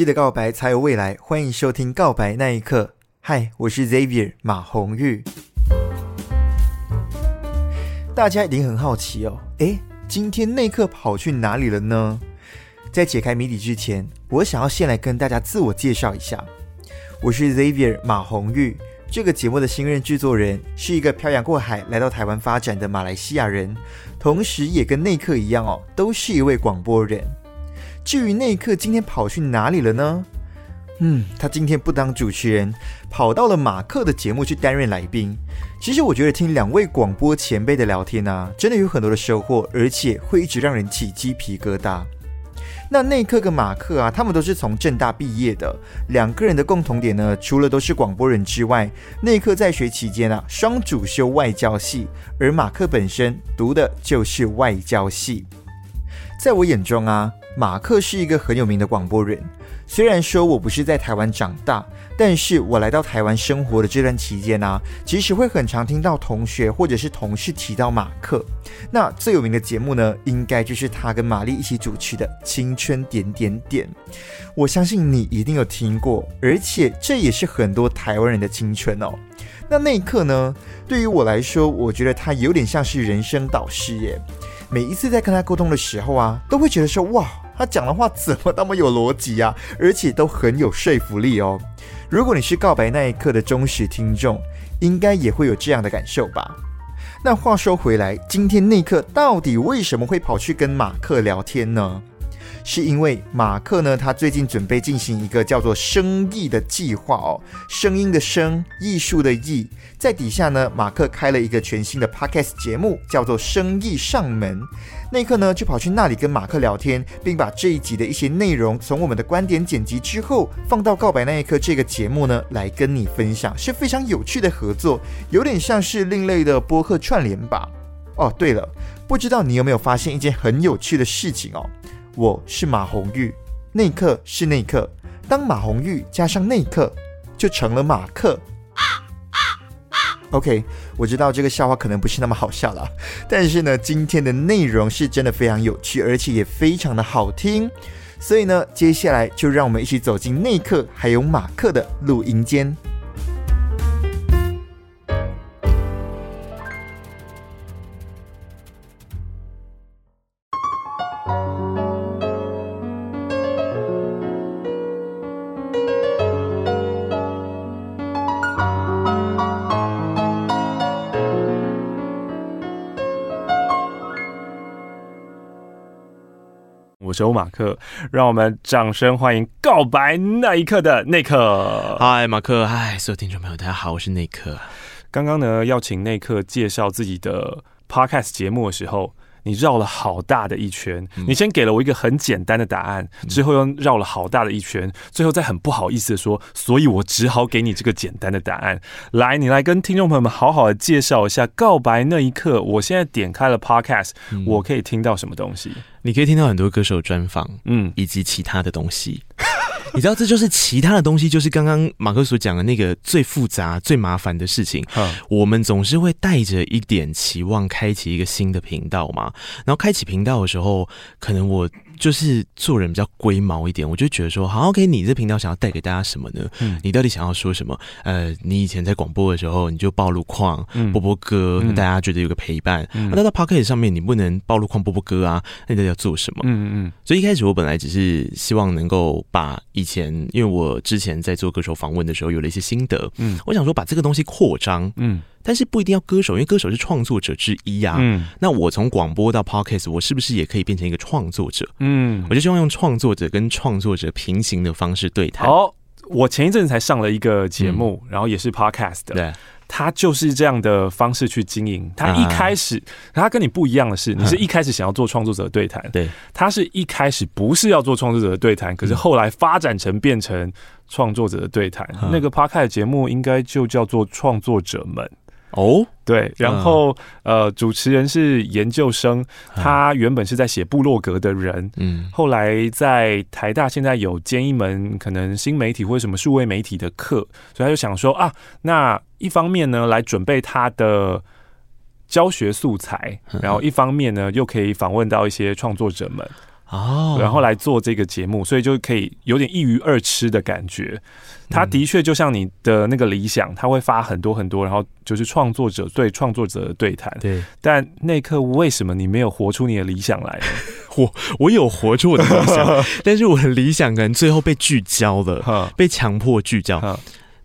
记得告白才有未来，欢迎收听《告白那一刻》。嗨，我是 Xavier 马红玉。大家一定很好奇哦，诶，今天内克跑去哪里了呢？在解开谜底之前，我想要先来跟大家自我介绍一下。我是 Xavier 马红玉，这个节目的新任制作人，是一个漂洋过海来到台湾发展的马来西亚人，同时也跟内克一样哦，都是一位广播人。至于内克今天跑去哪里了呢？嗯，他今天不当主持人，跑到了马克的节目去担任来宾。其实我觉得听两位广播前辈的聊天啊，真的有很多的收获，而且会一直让人起鸡皮疙瘩。那内克跟马克啊，他们都是从正大毕业的，两个人的共同点呢，除了都是广播人之外，内克在学期间啊，双主修外交系，而马克本身读的就是外交系。在我眼中啊，马克是一个很有名的广播人。虽然说我不是在台湾长大，但是我来到台湾生活的这段期间呢、啊，其实会很常听到同学或者是同事提到马克。那最有名的节目呢，应该就是他跟玛丽一起主持的《青春点点点》。我相信你一定有听过，而且这也是很多台湾人的青春哦。那那一刻呢，对于我来说，我觉得他有点像是人生导师耶。每一次在跟他沟通的时候啊，都会觉得说哇。他讲的话怎么那么有逻辑啊，而且都很有说服力哦。如果你是告白那一刻的忠实听众，应该也会有这样的感受吧？那话说回来，今天内克到底为什么会跑去跟马克聊天呢？是因为马克呢，他最近准备进行一个叫做“声艺”的计划哦，声音的声，艺术的艺，在底下呢，马克开了一个全新的 podcast 节目，叫做“声艺上门”。那一刻呢，就跑去那里跟马克聊天，并把这一集的一些内容从我们的观点剪辑之后，放到《告白那一刻》这个节目呢，来跟你分享，是非常有趣的合作，有点像是另类的播客串联吧。哦，对了，不知道你有没有发现一件很有趣的事情哦？我是马红玉，内克是内克，当马红玉加上内克，就成了马克。OK，我知道这个笑话可能不是那么好笑了，但是呢，今天的内容是真的非常有趣，而且也非常的好听，所以呢，接下来就让我们一起走进内克还有马克的录音间。有马克，让我们掌声欢迎告白那一刻的内克。嗨，马克，嗨，所有听众朋友，大家好，我是内克。刚刚呢，要请内克介绍自己的 podcast 节目的时候，你绕了好大的一圈，嗯。你先给了我一个很简单的答案，之后又绕了好大的一圈，最后再很不好意思的说，所以我只好给你这个简单的答案。来，你来跟听众朋友们好好的介绍一下《告白那一刻》。我现在点开了 podcast，嗯，我可以听到什么东西？你可以听到很多歌手专访，嗯，以及其他的东西。你知道，这就是其他的东西，就是刚刚马克所讲的那个最复杂、最麻烦的事情。我们总是会带着一点期望，开启一个新的频道嘛。然后开启频道的时候，可能我。就是做人比较龟毛一点，我就觉得说，好，OK，你这频道想要带给大家什么呢？嗯，你到底想要说什么？呃，你以前在广播的时候，你就报路况、嗯、播播歌，大家觉得有个陪伴。那、嗯啊、到 Podcast 上面，你不能报路况、播播歌啊，那你到底要做什么？嗯嗯。所以一开始我本来只是希望能够把以前，因为我之前在做歌手访问的时候有了一些心得，嗯，我想说把这个东西扩张，嗯。但是不一定要歌手，因为歌手是创作者之一呀、啊。嗯，那我从广播到 podcast，我是不是也可以变成一个创作者？嗯，我就希望用创作者跟创作者平行的方式对谈。好，我前一阵才上了一个节目、嗯，然后也是 podcast 的。对。他就是这样的方式去经营。他一开始，啊、他跟你不一样的是，你是一开始想要做创作者的对谈，对，他是一开始不是要做创作者的对谈，可是后来发展成变成创作者的对谈。嗯、那个 Podcast 节目应该就叫做《创作者们》。哦，对，然后、嗯、呃，主持人是研究生，他原本是在写部落格的人，嗯，后来在台大现在有兼一门可能新媒体或者什么数位媒体的课，所以他就想说啊，那一方面呢来准备他的教学素材，然后一方面呢又可以访问到一些创作者们。哦，然后来做这个节目，所以就可以有点一鱼二吃的感觉。他的确就像你的那个理想，他会发很多很多，然后就是创作者对创作者的对谈。对，但那一刻为什么你没有活出你的理想来呢？我我有活出我的理想，但是我的理想可能最后被聚焦了，被强迫聚焦。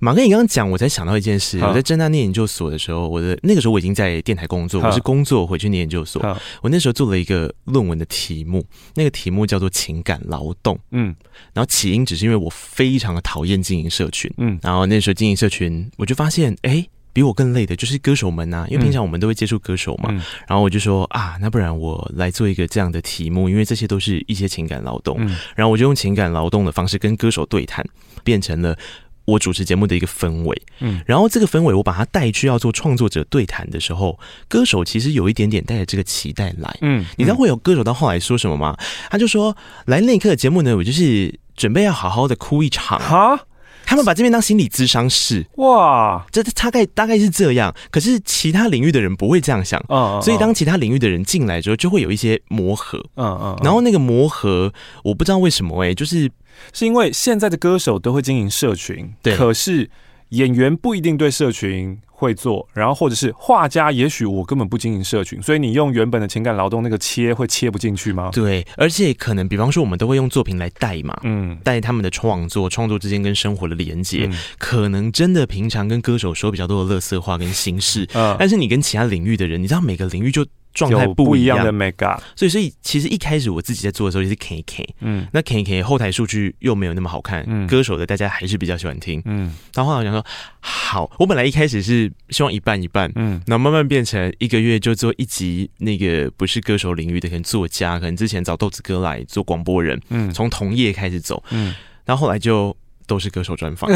马哥，你刚刚讲，我才想到一件事。我在正大念研究所的时候，我的那个时候我已经在电台工作，我是工作回去念研究所。我那时候做了一个论文的题目，那个题目叫做情感劳动。嗯，然后起因只是因为我非常的讨厌经营社群。嗯，然后那时候经营社群，我就发现，哎，比我更累的就是歌手们呐，因为平常我们都会接触歌手嘛。然后我就说啊，那不然我来做一个这样的题目，因为这些都是一些情感劳动。嗯然后我就用情感劳动的方式跟歌手对谈，变成了。我主持节目的一个氛围，嗯，然后这个氛围我把它带去要做创作者对谈的时候，歌手其实有一点点带着这个期待来，嗯，你知道会有歌手到后来说什么吗？他就说，来那一刻的节目呢，我就是准备要好好的哭一场。哈，他们把这边当心理咨商室，哇，这大概大概是这样，可是其他领域的人不会这样想，嗯，所以当其他领域的人进来之后，就会有一些磨合，嗯嗯，然后那个磨合，我不知道为什么哎，就是。是因为现在的歌手都会经营社群，对，可是演员不一定对社群会做，然后或者是画家，也许我根本不经营社群，所以你用原本的情感劳动那个切会切不进去吗？对，而且可能比方说我们都会用作品来带嘛，嗯，带他们的创作，创作之间跟生活的连接，嗯、可能真的平常跟歌手说比较多的乐色话跟心事，嗯，但是你跟其他领域的人，你知道每个领域就。状态不一样的 mega，所以所以其实一开始我自己在做的时候也是 K K，嗯，那 K K 后台数据又没有那么好看，嗯，歌手的大家还是比较喜欢听，嗯，然后后来我想说，好，我本来一开始是希望一半一半，嗯，然后慢慢变成一个月就做一集那个不是歌手领域的，可能作家，可能之前找豆子哥来做广播人，嗯，从同业开始走，嗯，然后后来就都是歌手专访，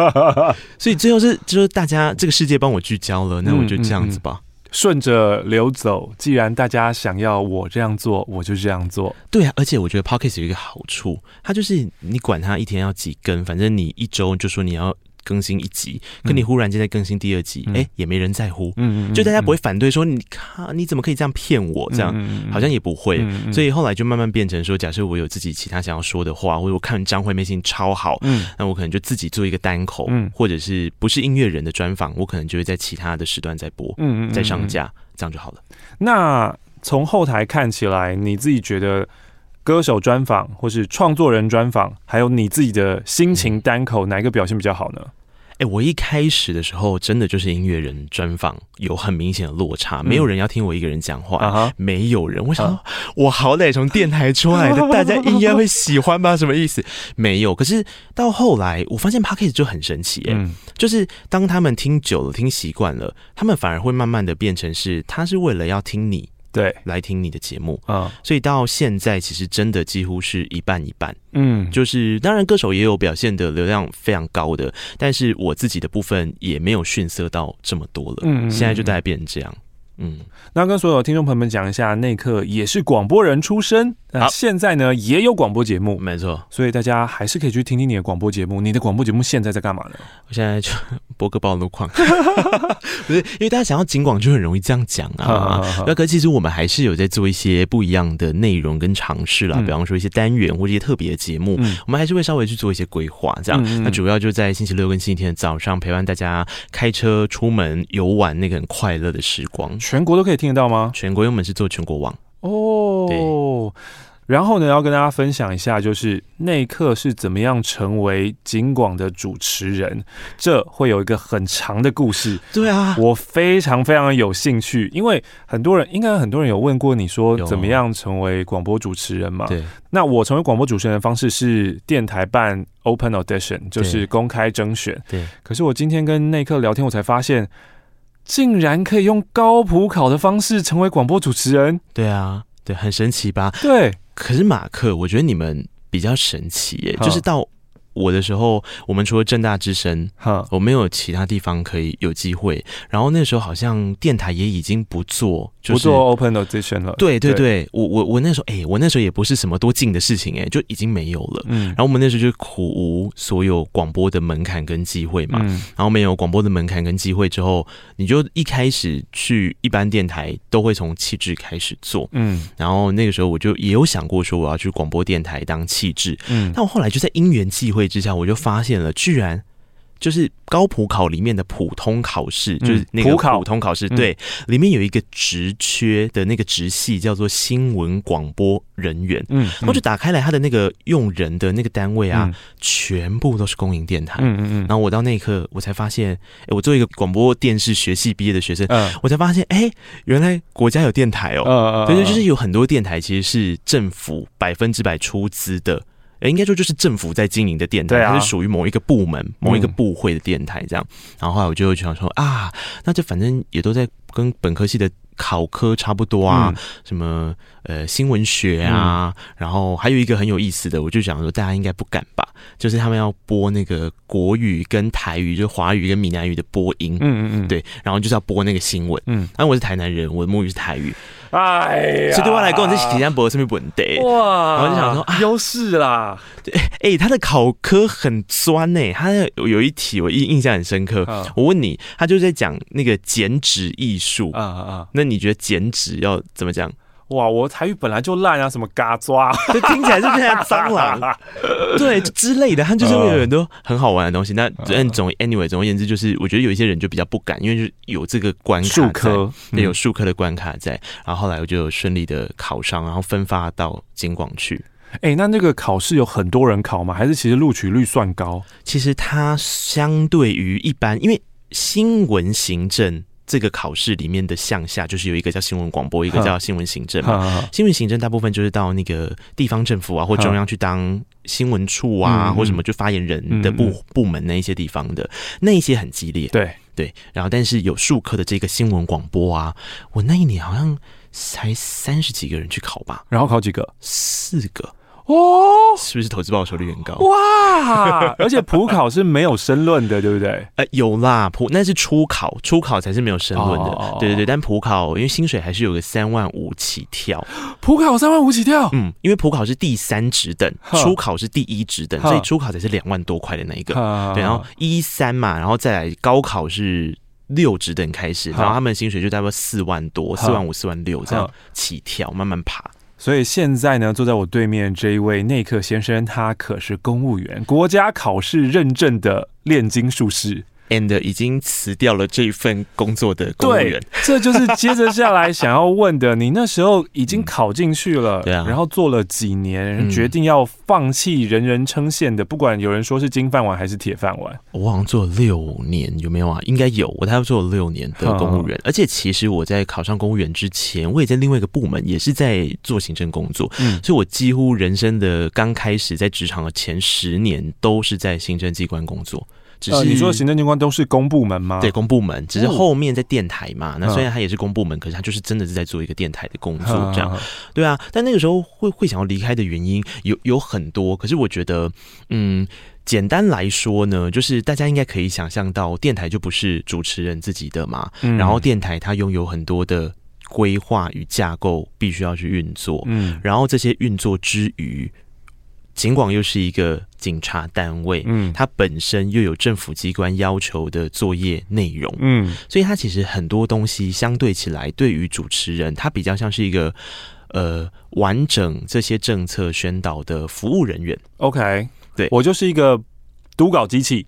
所以最后是就是大家这个世界帮我聚焦了，那我就这样子吧。顺着流走，既然大家想要我这样做，我就这样做。对啊，而且我觉得 Pocket 有一个好处，它就是你管它一天要几根，反正你一周就说你要更新一集，可你忽然间在更新第二集，哎、嗯。欸，也没人在乎，嗯，就大家不会反对说你看你怎么可以这样骗我，这样。好像也不会，所以后来就慢慢变成说，假设我有自己其他想要说的话，或者我看张惠妹心情超好，嗯，那我可能就自己做一个单口，嗯，或者是不是音乐人的专访，我可能就会在其他的时段再播，嗯，再上架，这样就好了。那从后台看起来，你自己觉得歌手专访或是创作人专访，还有你自己的心情单口，哪一个表现比较好呢？哎、欸，我一开始的时候，真的就是音乐人专访有很明显的落差，没有人要听我一个人讲话，嗯、没有人。我想说，我好歹从电台出来的，大家应该会喜欢吧？什么意思？没有。可是到后来，我发现 Podcast 就很神奇，哎，就是当他们听久了、听习惯了，他们反而会慢慢的变成是，他是为了要听你。对，来听你的节目啊，所以到现在其实真的几乎是一半一半。嗯，就是当然歌手也有表现的流量非常高的，但是我自己的部分也没有逊色到这么多了。嗯，现在就大概变成这样。嗯，那跟所有听众朋友们讲一下，内克也是广播人出身，好，现在呢也有广播节目，没错，所以大家还是可以去听听你的广播节目。你的广播节目现在在干嘛呢？我现在就播个报路况，不是因为大家想要警广就很容易这样讲啊。那可其实我们还是有在做一些不一样的内容跟尝试啦，嗯、比方说一些单元或者一些特别的节目，嗯、我们还是会稍微去做一些规划，这样。嗯、那主要就在星期六跟星期天的早上陪伴大家开车出门游玩那个很快乐的时光。全国都可以听得到吗？全国，因为我们是做全国网哦。对然后呢，要跟大家分享一下，就是内克是怎么样成为警广的主持人，这会有一个很长的故事。对啊，我非常非常有兴趣，因为很多人应该很多人有问过你说怎么样成为广播主持人嘛？对。那我成为广播主持人的方式是电台办 Open Audition，就是公开征选。对。可是我今天跟内克聊天，我才发现，竟然可以用高普考的方式成为广播主持人。对啊，对，很神奇吧？对。可是马克，我觉得你们比较神奇耶，就是到。我的时候，我们除了正大之声，哈，我没有其他地方可以有机会。然后那时候好像电台也已经不做，就是、不做 Open Audition 了。对对对，对我我我那时候，哎、欸，我那时候也不是什么多近的事情、欸，哎，就已经没有了。嗯，然后我们那时候就苦无所有广播的门槛跟机会嘛。嗯，然后没有广播的门槛跟机会之后，你就一开始去一般电台都会从气质开始做。嗯，然后那个时候我就也有想过说我要去广播电台当气质。嗯，但我后来就在因缘际会之下，我就发现了，居然就是高普考里面的普通考试，嗯、就是那个普通考试，对，嗯、里面有一个职缺的那个职系叫做新闻广播人员，嗯，然后就打开来他的那个用人的那个单位啊，嗯、全部都是公营电台，嗯嗯嗯，然后我到那一刻我才发现，哎，我作为一个广播电视学系毕业的学生，嗯，我才发现，哎，原来国家有电台哦，嗯嗯，对，就是有很多电台其实是政府百分之百出资的。哎，应该说就是政府在经营的电台，它是属于某一个部门、某一个部会的电台这样。然后后来我就会想说啊，那这反正也都在跟本科系的考科差不多啊，什么呃新闻学啊，然后还有一个很有意思的，我就想说大家应该不敢吧，就是他们要播那个国语跟台语，就是华语跟闽南语的播音，嗯嗯嗯，对，然后就是要播那个新闻，嗯，那我是台南人，我的母语是台语。哎呀，所以对我来讲，这是体验博什么问题？哇！然后就想说，优势啦。对，哎，他的考科很酸呢。他有有一题我印印象很深刻。我问你，他就在讲那个剪纸艺术啊啊！那你觉得剪纸要怎么讲？哇，我台语本来就烂啊，什么嘎抓，就听起来是不是像蟑螂？对，之类的，他就是会有很多很好玩的东西。那嗯，总 anyway，总而言之，就是我觉得有一些人就比较不敢，因为就是有这个关卡科，对，有数科的关卡在。然后后来我就顺利的考上，然后分发到金广去。哎，那那个考试有很多人考吗？还是其实录取率算高？其实它相对于一般，因为新闻行政。这个考试里面的项下，就是有一个叫新闻广播，一个叫新闻行政嘛。新闻行政大部分就是到那个地方政府啊，或中央去当新闻处啊，或什么就发言人的部部门那一些地方的，那一些很激烈。对对，然后但是有数科的这个新闻广播啊，我那一年好像才三十几个人去考吧，然后考几个？四个。哦，是不是投资报酬率很高？哇！而且普考是没有申论的，对不对？呃，有啦，普那是初考，初考才是没有申论的。哦、对对对，但普考因为薪水还是有个三万五起跳，普考三万五起跳。嗯，因为普考是第三职等，初考是第一职等，所以初考才是两万多块的那一个。然后一三嘛，然后再来高考是六职等开始，然后他们的薪水就大概四万多，四万五、四万六这样起跳，慢慢爬。所以现在呢，坐在我对面这一位内克先生，他可是公务员，国家考试认证的炼金术士。And 已经辞掉了这一份工作的公务员，这就是接着下来想要问的。你那时候已经考进去了，对啊，然后做了几年，决定要放弃人人称羡的，不管有人说是金饭碗还是铁饭碗。我好像做了六年，有没有啊？应该有，我大概做了六年的公务员。而且其实我在考上公务员之前，我也在另外一个部门，也是在做行政工作。嗯，所以我几乎人生的刚开始在职场的前十年，都是在行政机关工作。只是、呃、你说行政机关都是公部门吗？对，公部门，只是后面在电台嘛。哦、那虽然他也是公部门，可是他就是真的是在做一个电台的工作，这样。对啊，但那个时候会会想要离开的原因有有很多。可是我觉得，嗯，简单来说呢，就是大家应该可以想象到，电台就不是主持人自己的嘛。嗯、然后电台它拥有很多的规划与架构，必须要去运作。嗯，然后这些运作之余。尽管又是一个警察单位，嗯，它本身又有政府机关要求的作业内容，嗯，所以它其实很多东西相对起来，对于主持人，他比较像是一个呃完整这些政策宣导的服务人员。OK，对，我就是一个读稿机器。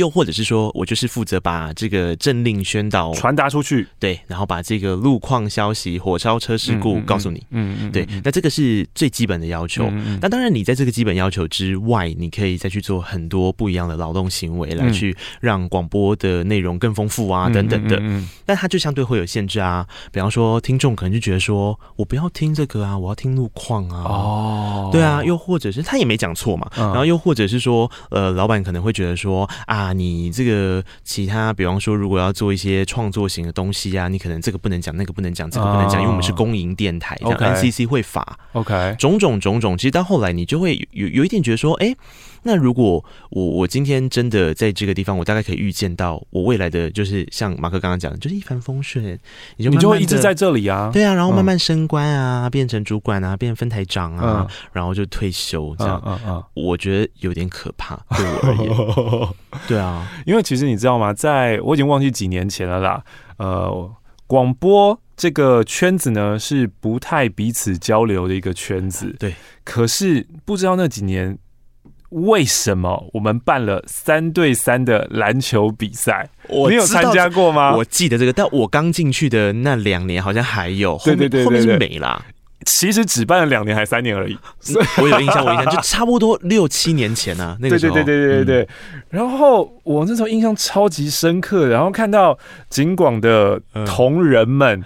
又或者是说我就是负责把这个政令宣导传达出去，对，然后把这个路况消息、火烧车事故告诉你，嗯嗯，对，那这个是最基本的要求。那当然，你在这个基本要求之外，你可以再去做很多不一样的劳动行为，来去让广播的内容更丰富啊，等等的。但它就相对会有限制啊，比方说听众可能就觉得说我不要听这个啊，我要听路况啊，哦，对啊，又或者是他也没讲错嘛，然后又或者是说，呃，老板可能会觉得说啊，你这个其他，比方说如果要做一些创作型的东西啊，你可能这个不能讲，那个不能讲，这个不能讲，因为我们是公营电台，这样 NCC 会罚，OK，种种种种，其实到后来你就会有有一点觉得说，哎。那如果我我今天真的在这个地方，我大概可以预见到我未来的就是像马克刚刚讲的，就是一帆风顺，你就你就会一直在这里啊，对啊，然后慢慢升官啊，嗯、变成主管啊，变分台长啊，嗯、然后就退休这样，嗯嗯嗯、我觉得有点可怕，对我而言，对啊，因为其实你知道吗，在我已经忘记几年前了啦，呃，广播这个圈子呢是不太彼此交流的一个圈子，对，可是不知道那几年。为什么我们办了三对三的篮球比赛？你有参加过吗？我记得这个，但我刚进去的那两年好像还有，后面对对对后面是没啦。其实只办了两年还三年而已。我有印象，我印象就差不多六七年前啊，那个时候。对对对对对对。嗯、然后我那时候印象超级深刻，然后看到景广的同仁们，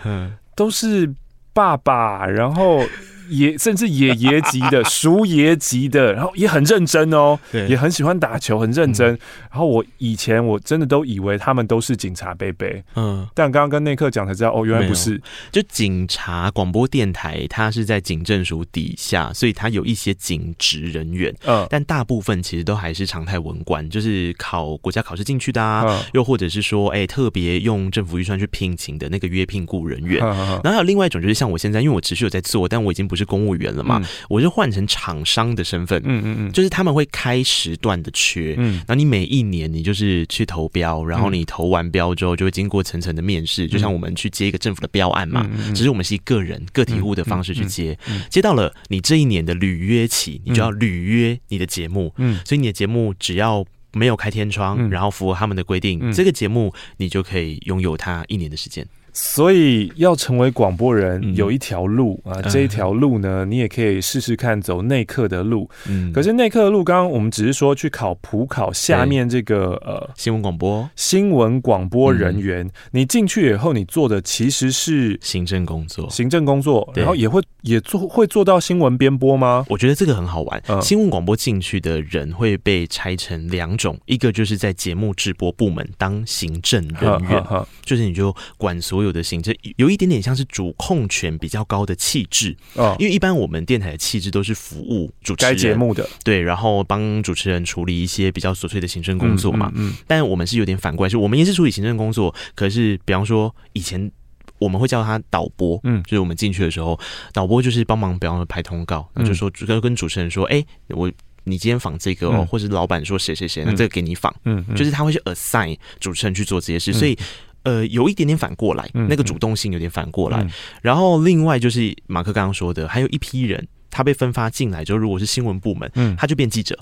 都是爸爸，然后。爷 甚至爷爷级的、叔爷级的，然后也很认真哦，对也很喜欢打球，很认真。嗯、然后我以前我真的都以为他们都是警察贝贝，嗯，但刚刚跟内克讲才知道，哦，原来不是。就警察广播电台，它是在警政署底下，所以它有一些警职人员，嗯，但大部分其实都还是常态文官，就是考国家考试进去的啊，嗯、又或者是说，哎、欸，特别用政府预算去聘请的那个约聘雇人员。嗯嗯、然后还有另外一种，就是像我现在，因为我持续有在做，但我已经不。不是公务员了嘛？嗯、我就换成厂商的身份，嗯嗯嗯，就是他们会开时段的缺，嗯，然后你每一年你就是去投标，然后你投完标之后就会经过层层的面试，嗯、就像我们去接一个政府的标案嘛，只是我们是以个人个体户的方式去接，接到了你这一年的履约期，你就要履约你的节目，嗯，所以你的节目只要没有开天窗，嗯、然后符合他们的规定，嗯、这个节目你就可以拥有它一年的时间。所以要成为广播人，有一条路、嗯、啊，这一条路呢，你也可以试试看走内克的路。嗯，可是内克的路，刚刚我们只是说去考普考，下面这个呃新闻广播。新闻广播人员，嗯、你进去以后，你做的其实是行政工作，行政工作，然后也会也做会做到新闻编播吗？我觉得这个很好玩。嗯、新闻广播进去的人会被拆成两种，一个就是在节目制播部门当行政人员，就是你就管所有。有的行政有一点点像是主控权比较高的气质。哦，因为一般我们电台的气质都是服务主持人。节目的，对，然后帮主持人处理一些比较琐碎的行政工作嘛。嗯，嗯嗯，但我们是有点反过来，是我们也是处理行政工作，可是比方说以前我们会叫他导播，嗯，就是我们进去的时候，导播就是帮忙，比方说排通告，那就说跟跟主持人说，哎、欸，我你今天访这个哦，嗯、或是老板说谁谁谁，那这个给你访，嗯，嗯，就是他会去 assign 主持人去做这些事，嗯、所以。呃，有一点点反过来，嗯、那个主动性有点反过来。嗯、然后另外就是马克刚刚说的，还有一批人，他被分发进来之后，如果是新闻部门，嗯，他就变记者。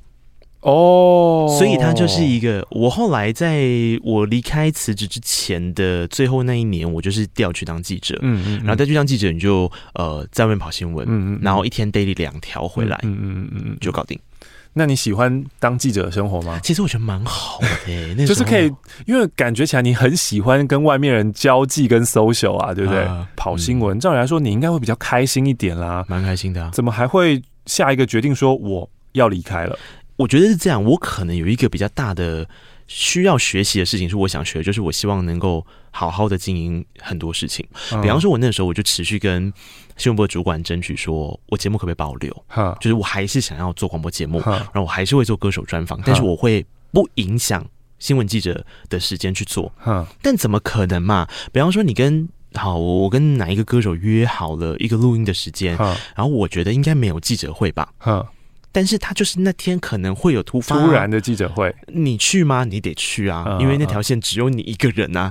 哦，所以他就是一个。我后来在我离开辞职之前的最后那一年，我就是调去当记者。嗯，嗯嗯，然后再去当记者，你就呃在外面跑新闻，嗯，嗯嗯，然后一天 daily 两条回来，嗯嗯嗯嗯，就搞定。那你喜欢当记者的生活吗？其实我觉得蛮好的，欸，那就是可以，因为感觉起来你很喜欢跟外面人交际跟 social 啊，对不对？呃、跑新闻，照理来说你应该会比较开心一点啦，蛮开心的，啊。怎么还会下一个决定说我要离开了？我觉得是这样，我可能有一个比较大的需要学习的事情，是我想学，就是我希望能够好好的经营很多事情。嗯、比方说，我那时候我就持续跟。新闻部的主管争取说，我节目可不可以保留？哈就是我还是想要做广播节目，然后我还是会做歌手专访，但是我会不影响新闻记者的时间去做。哈但怎么可能嘛？比方说，你跟好，我跟哪一个歌手约好了一个录音的时间，然后我觉得应该没有记者会吧？但是他就是那天可能会有突发、突然的记者会，你去吗？你得去啊，因为那条线只有你一个人啊，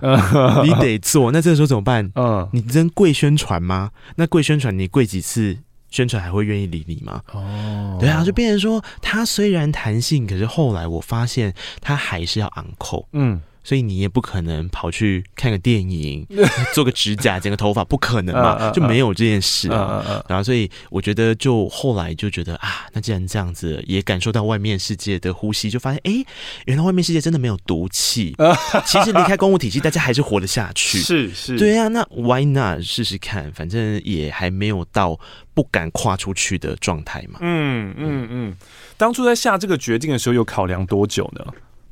你得做。那这个时候怎么办？嗯，你真跪宣传吗？那跪宣传你跪几次宣传还会愿意理你吗？哦，对啊，就变成说，他虽然弹性，可是后来我发现他还是要昂扣。嗯。所以你也不可能跑去看个电影，做个指甲，剪个头发，不可能嘛，就没有这件事啊。然后，所以我觉得，就后来就觉得啊，那既然这样子，也感受到外面世界的呼吸，就发现，哎，原来外面世界真的没有毒气。其实离开公务体系，大家还是活得下去。是是，对啊，那 Why not 试试看？反正也还没有到不敢跨出去的状态嘛。嗯嗯嗯。当初在下这个决定的时候，有考量多久呢？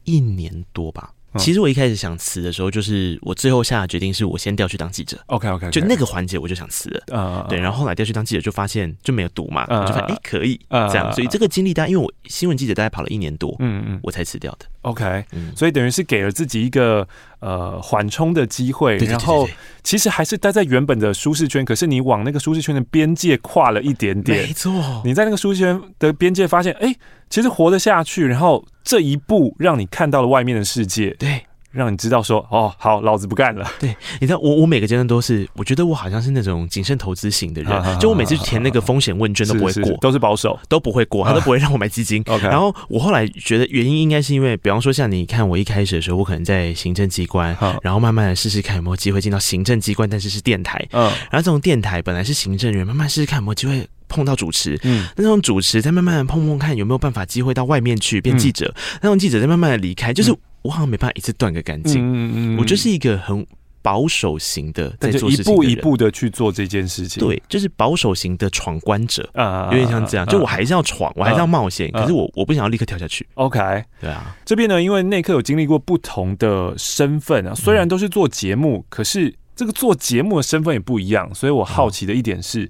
一年多吧。其实我一开始想辞的时候，就是我最后下的决定是我先调去当记者。OK OK，就那个环节我就想辞了。Uh, 对，然后后来调去当记者，就发现就没有读嘛，uh, 我就发现哎、欸、可以、uh, 这样，所以这个经历大概因为我新闻记者大概跑了一年多，嗯嗯，我才辞掉的。OK，所以等于是给了自己一个呃缓冲的机会，然后其实还是待在原本的舒适圈，可是你往那个舒适圈的边界跨了一点点，没错，你在那个舒适圈的边界发现，哎，其实活得下去，然后这一步让你看到了外面的世界，对。让你知道说哦，好，老子不干了。对，你知道我我每个阶段都是，我觉得我好像是那种谨慎投资型的人，就我每次填那个风险问卷都不会过，是是都是保守，都不会过，他都不会让我买基金。OK，然后我后来觉得原因应该是因为，比方说像你看我一开始的时候，我可能在行政机关，然后慢慢的试试看有没有机会进到行政机关，但是是电台，嗯，然后这种电台本来是行政人员，慢慢试试看有没有机会碰到主持，嗯，那种主持再慢慢的碰碰看有没有办法机会到外面去变记者，那种记者再慢慢的离开，就是。我好像没办法一次断个干净，嗯嗯，我就是一个很保守型的，在做一步一步的去做这件事情，对，就是保守型的闯关者啊，有点像这样，就我还是要闯，我还是要冒险，可是我我不想要立刻跳下去。OK，对啊，这边呢，因为内克有经历过不同的身份啊，虽然都是做节目，可是这个做节目的身份也不一样，所以我好奇的一点是，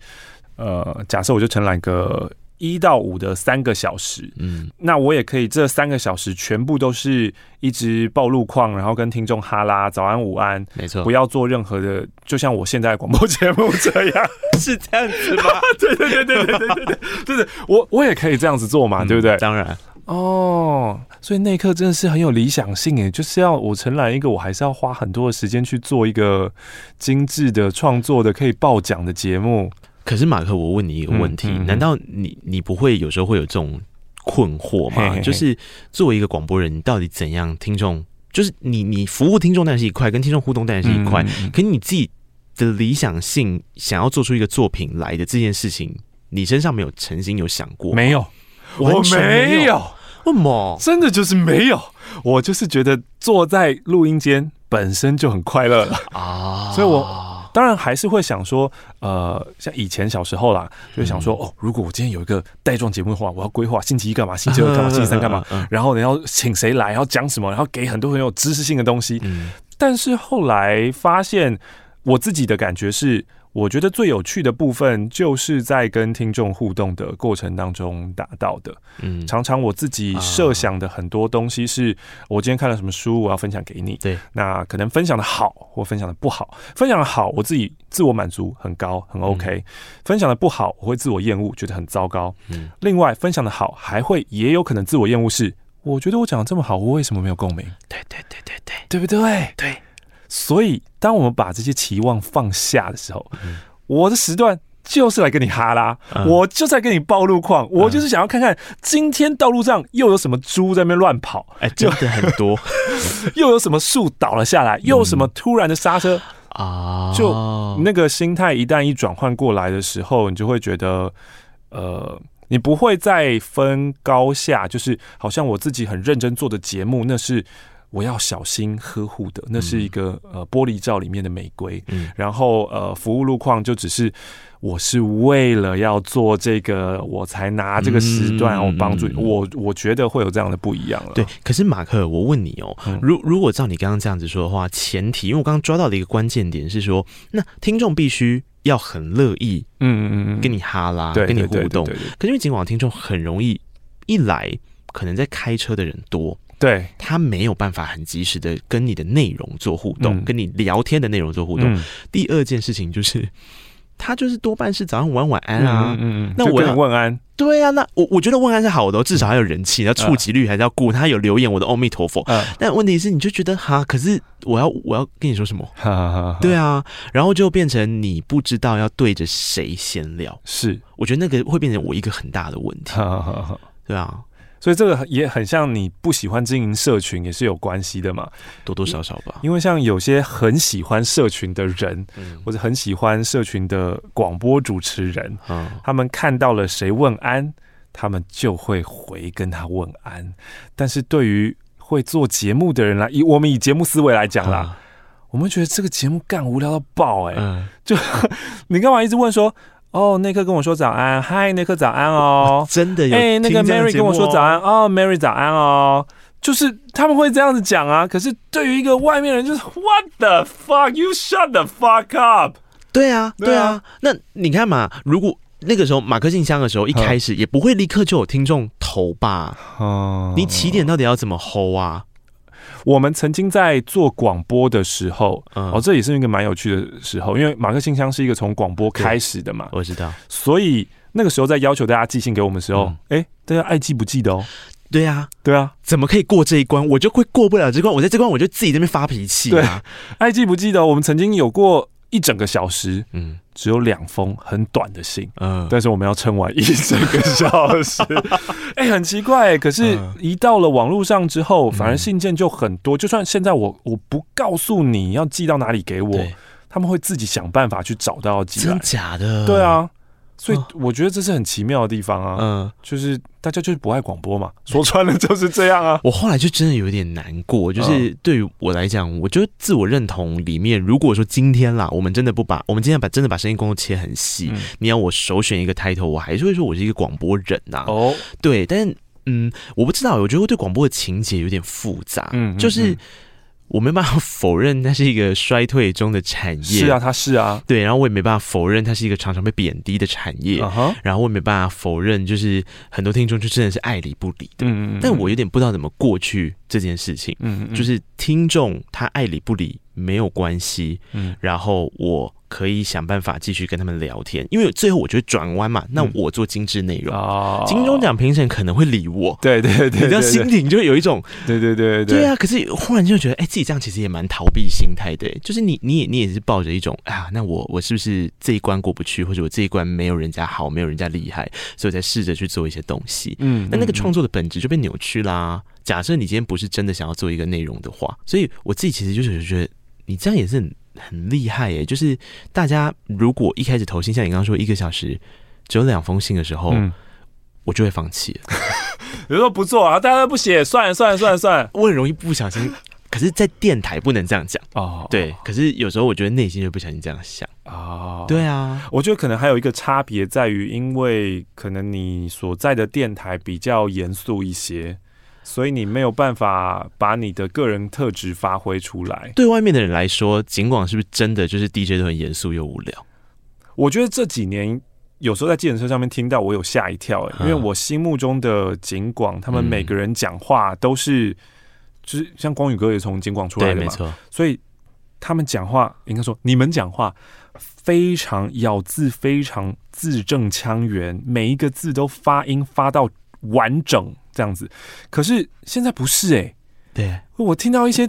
呃，假设我就承揽个。一到五的三个小时，嗯，那我也可以这三个小时全部都是一直报路况，然后跟听众哈拉早安午安，没错，不要做任何的，就像我现在的广播节目这样，是这样子吗？对 对对对对对对对对对，我我也可以这样子做嘛，嗯、对不对？当然，哦，所以那一刻真的是很有理想性诶，就是要我承揽一个，我还是要花很多的时间去做一个精致的创作的可以报奖的节目。可是马克，我问你一个问题：嗯嗯嗯、难道你你不会有时候会有这种困惑吗？嘿嘿嘿，就是作为一个广播人，你到底怎样？听众就是你，你服务听众当然是一块，跟听众互动当然是一块。可是你自己的理想性，想要做出一个作品来的这件事情，你身上没有曾经有想过？没有，我没有。为什么？真的就是没有。我就是觉得坐在录音间本身就很快乐了啊，所以我。当然还是会想说，呃，像以前小时候啦，就想说，哦，如果我今天有一个带状节目的话，我要规划星期一干嘛，星期二干嘛，星期三干嘛，然后你要请谁来，要讲什么，然后给很多很有知识性的东西。但是后来发现，我自己的感觉是。我觉得最有趣的部分就是在跟听众互动的过程当中达到的。嗯，常常我自己设想的很多东西是，我今天看了什么书，我要分享给你。对，那可能分享的好或分享的不好，分享的好，我自己自我满足很高，很 OK。嗯，分享的不好，我会自我厌恶，觉得很糟糕。嗯，另外分享的好，还会也有可能自我厌恶，是我觉得我讲的这么好，我为什么没有共鸣？对对对对对，对不对？对。所以，当我们把这些期望放下的时候，嗯、我的时段就是来跟你哈拉，嗯、我就在跟你报路况，嗯、我就是想要看看今天道路上又有什么猪在那边乱跑，哎、欸，真的很多，又有什么树倒了下来，嗯、又有什么突然的刹车啊，就那个心态一旦一转换过来的时候，你就会觉得，呃，你不会再分高下，就是好像我自己很认真做的节目，那是。我要小心呵护的，那是一个呃玻璃罩里面的玫瑰。嗯，然后呃服务路况就只是我是为了要做这个，我才拿这个时段我帮助你。我我觉得会有这样的不一样了。对，可是马克，我问你哦，如如果照你刚刚这样子说的话，前提，因为我刚刚抓到的一个关键点是说，那听众必须要很乐意，嗯嗯嗯，跟你哈拉，跟你互动。可是因为尽管听众很容易一来，可能在开车的人多。对，他没有办法很及时的跟你的内容做互动，嗯、跟你聊天的内容做互动。嗯、第二件事情就是，他就是多半是早上晚晚安啊。嗯嗯，那我要问安。对啊，那我我觉得问安是好的，至少还有人气，那触及率还是要顾。他有留言，我的阿弥陀佛。嗯，但问题是，你就觉得哈，可是我要我要跟你说什么？哈哈哈。对啊，然后就变成你不知道要对着谁闲聊。是，我觉得那个会变成我一个很大的问题。哈哈哈。对啊。所以这个也很像你不喜欢经营社群也是有关系的嘛，多多少少吧。因为像有些很喜欢社群的人，或者很喜欢社群的广播主持人，他们看到了谁问安，他们就会回跟他问安。但是对于会做节目的人来，以我们以节目思维来讲啦，我们觉得这个节目干无聊到爆哎，就 你干嘛一直问说？哦，那颗跟我说早安，嗨，那颗早安哦，真的有。哎、欸，那个 Mary 跟我说早安，哦，Mary 早安哦，就是他们会这样子讲啊。可是对于一个外面人，就是 What the fuck? You shut the fuck up！对啊，对啊。那你看嘛，如果那个时候马克信箱的时候，一开始也不会立刻就有听众投吧？哦，你起点到底要怎么 hold 啊？我们曾经在做广播的时候，嗯、哦，这也是一个蛮有趣的时候，因为马克信箱是一个从广播开始的嘛，我知道，所以那个时候在要求大家寄信给我们的时候，哎、嗯，大家爱记不记得哦？对呀、啊，对啊，怎么可以过这一关？我就会过不了这关，我在这关我就自己在那边发脾气、啊。对，爱记不记得，我们曾经有过。一整个小时，嗯，只有两封很短的信，嗯，但是我们要撑完一整个小时，哎、欸，很奇怪，可是，一到了网络上之后，反而信件就很多。就算现在我我不告诉你要寄到哪里给我，他们会自己想办法去找到寄来。真假的？对啊。所以我觉得这是很奇妙的地方啊，嗯，就是大家就是不爱广播嘛，说穿了就是这样啊。我后来就真的有点难过，就是对于我来讲，我觉得自我认同里面，如果说今天啦，我们真的不把我们今天把真的把声音工作切很细，你要我首选一个 title，我还是会说我是一个广播人呐。哦，对，但是嗯，我不知道，我觉得我对广播的情节有点复杂，嗯，就是。我没办法否认它是一个衰退中的产业，是啊，它是啊，对，然后我也没办法否认它是一个常常被贬低的产业，uh huh. 然后我也没办法否认，就是很多听众就真的是爱理不理的，嗯嗯嗯，但我有点不知道怎么过去这件事情，嗯嗯，就是听众他爱理不理没有关系，嗯，然后我。可以想办法继续跟他们聊天，因为最后我觉得转弯嘛，那我做精致内容，嗯、金钟奖评审可能会理我，对对对，你知道心情就会有一种，对对对对。啊，可是忽然就觉得，哎、欸，自己这样其实也蛮逃避心态的，就是你你也你也是抱着一种啊，那我我是不是这一关过不去，或者我这一关没有人家好，没有人家厉害，所以我才试着去做一些东西，嗯，那那个创作的本质就被扭曲啦。假设你今天不是真的想要做一个内容的话，所以我自己其实就是觉得你这样也是很。很厉害耶！就是大家如果一开始投信，像你刚刚说一个小时只有两封信的时候，嗯、我就会放弃了。比如说不做啊，大家都不写，算了算了算了算了。我很容易不小心，可是，在电台不能这样讲哦。对，可是有时候我觉得内心就不小心这样想哦。对啊，我觉得可能还有一个差别在于，因为可能你所在的电台比较严肃一些。所以你没有办法把你的个人特质发挥出来。对外面的人来说，尽管是不是真的就是 DJ 都很严肃又无聊？我觉得这几年有时候在计程车上面听到，我有吓一跳哎，因为我心目中的警广，他们每个人讲话都是，就是像光宇哥也从警广出来的嘛。所以他们讲话应该说，你们讲话非常咬字，非常字正腔圆，每一个字都发音发到完整。这样子，可是现在不是哎、欸，对，我听到一些，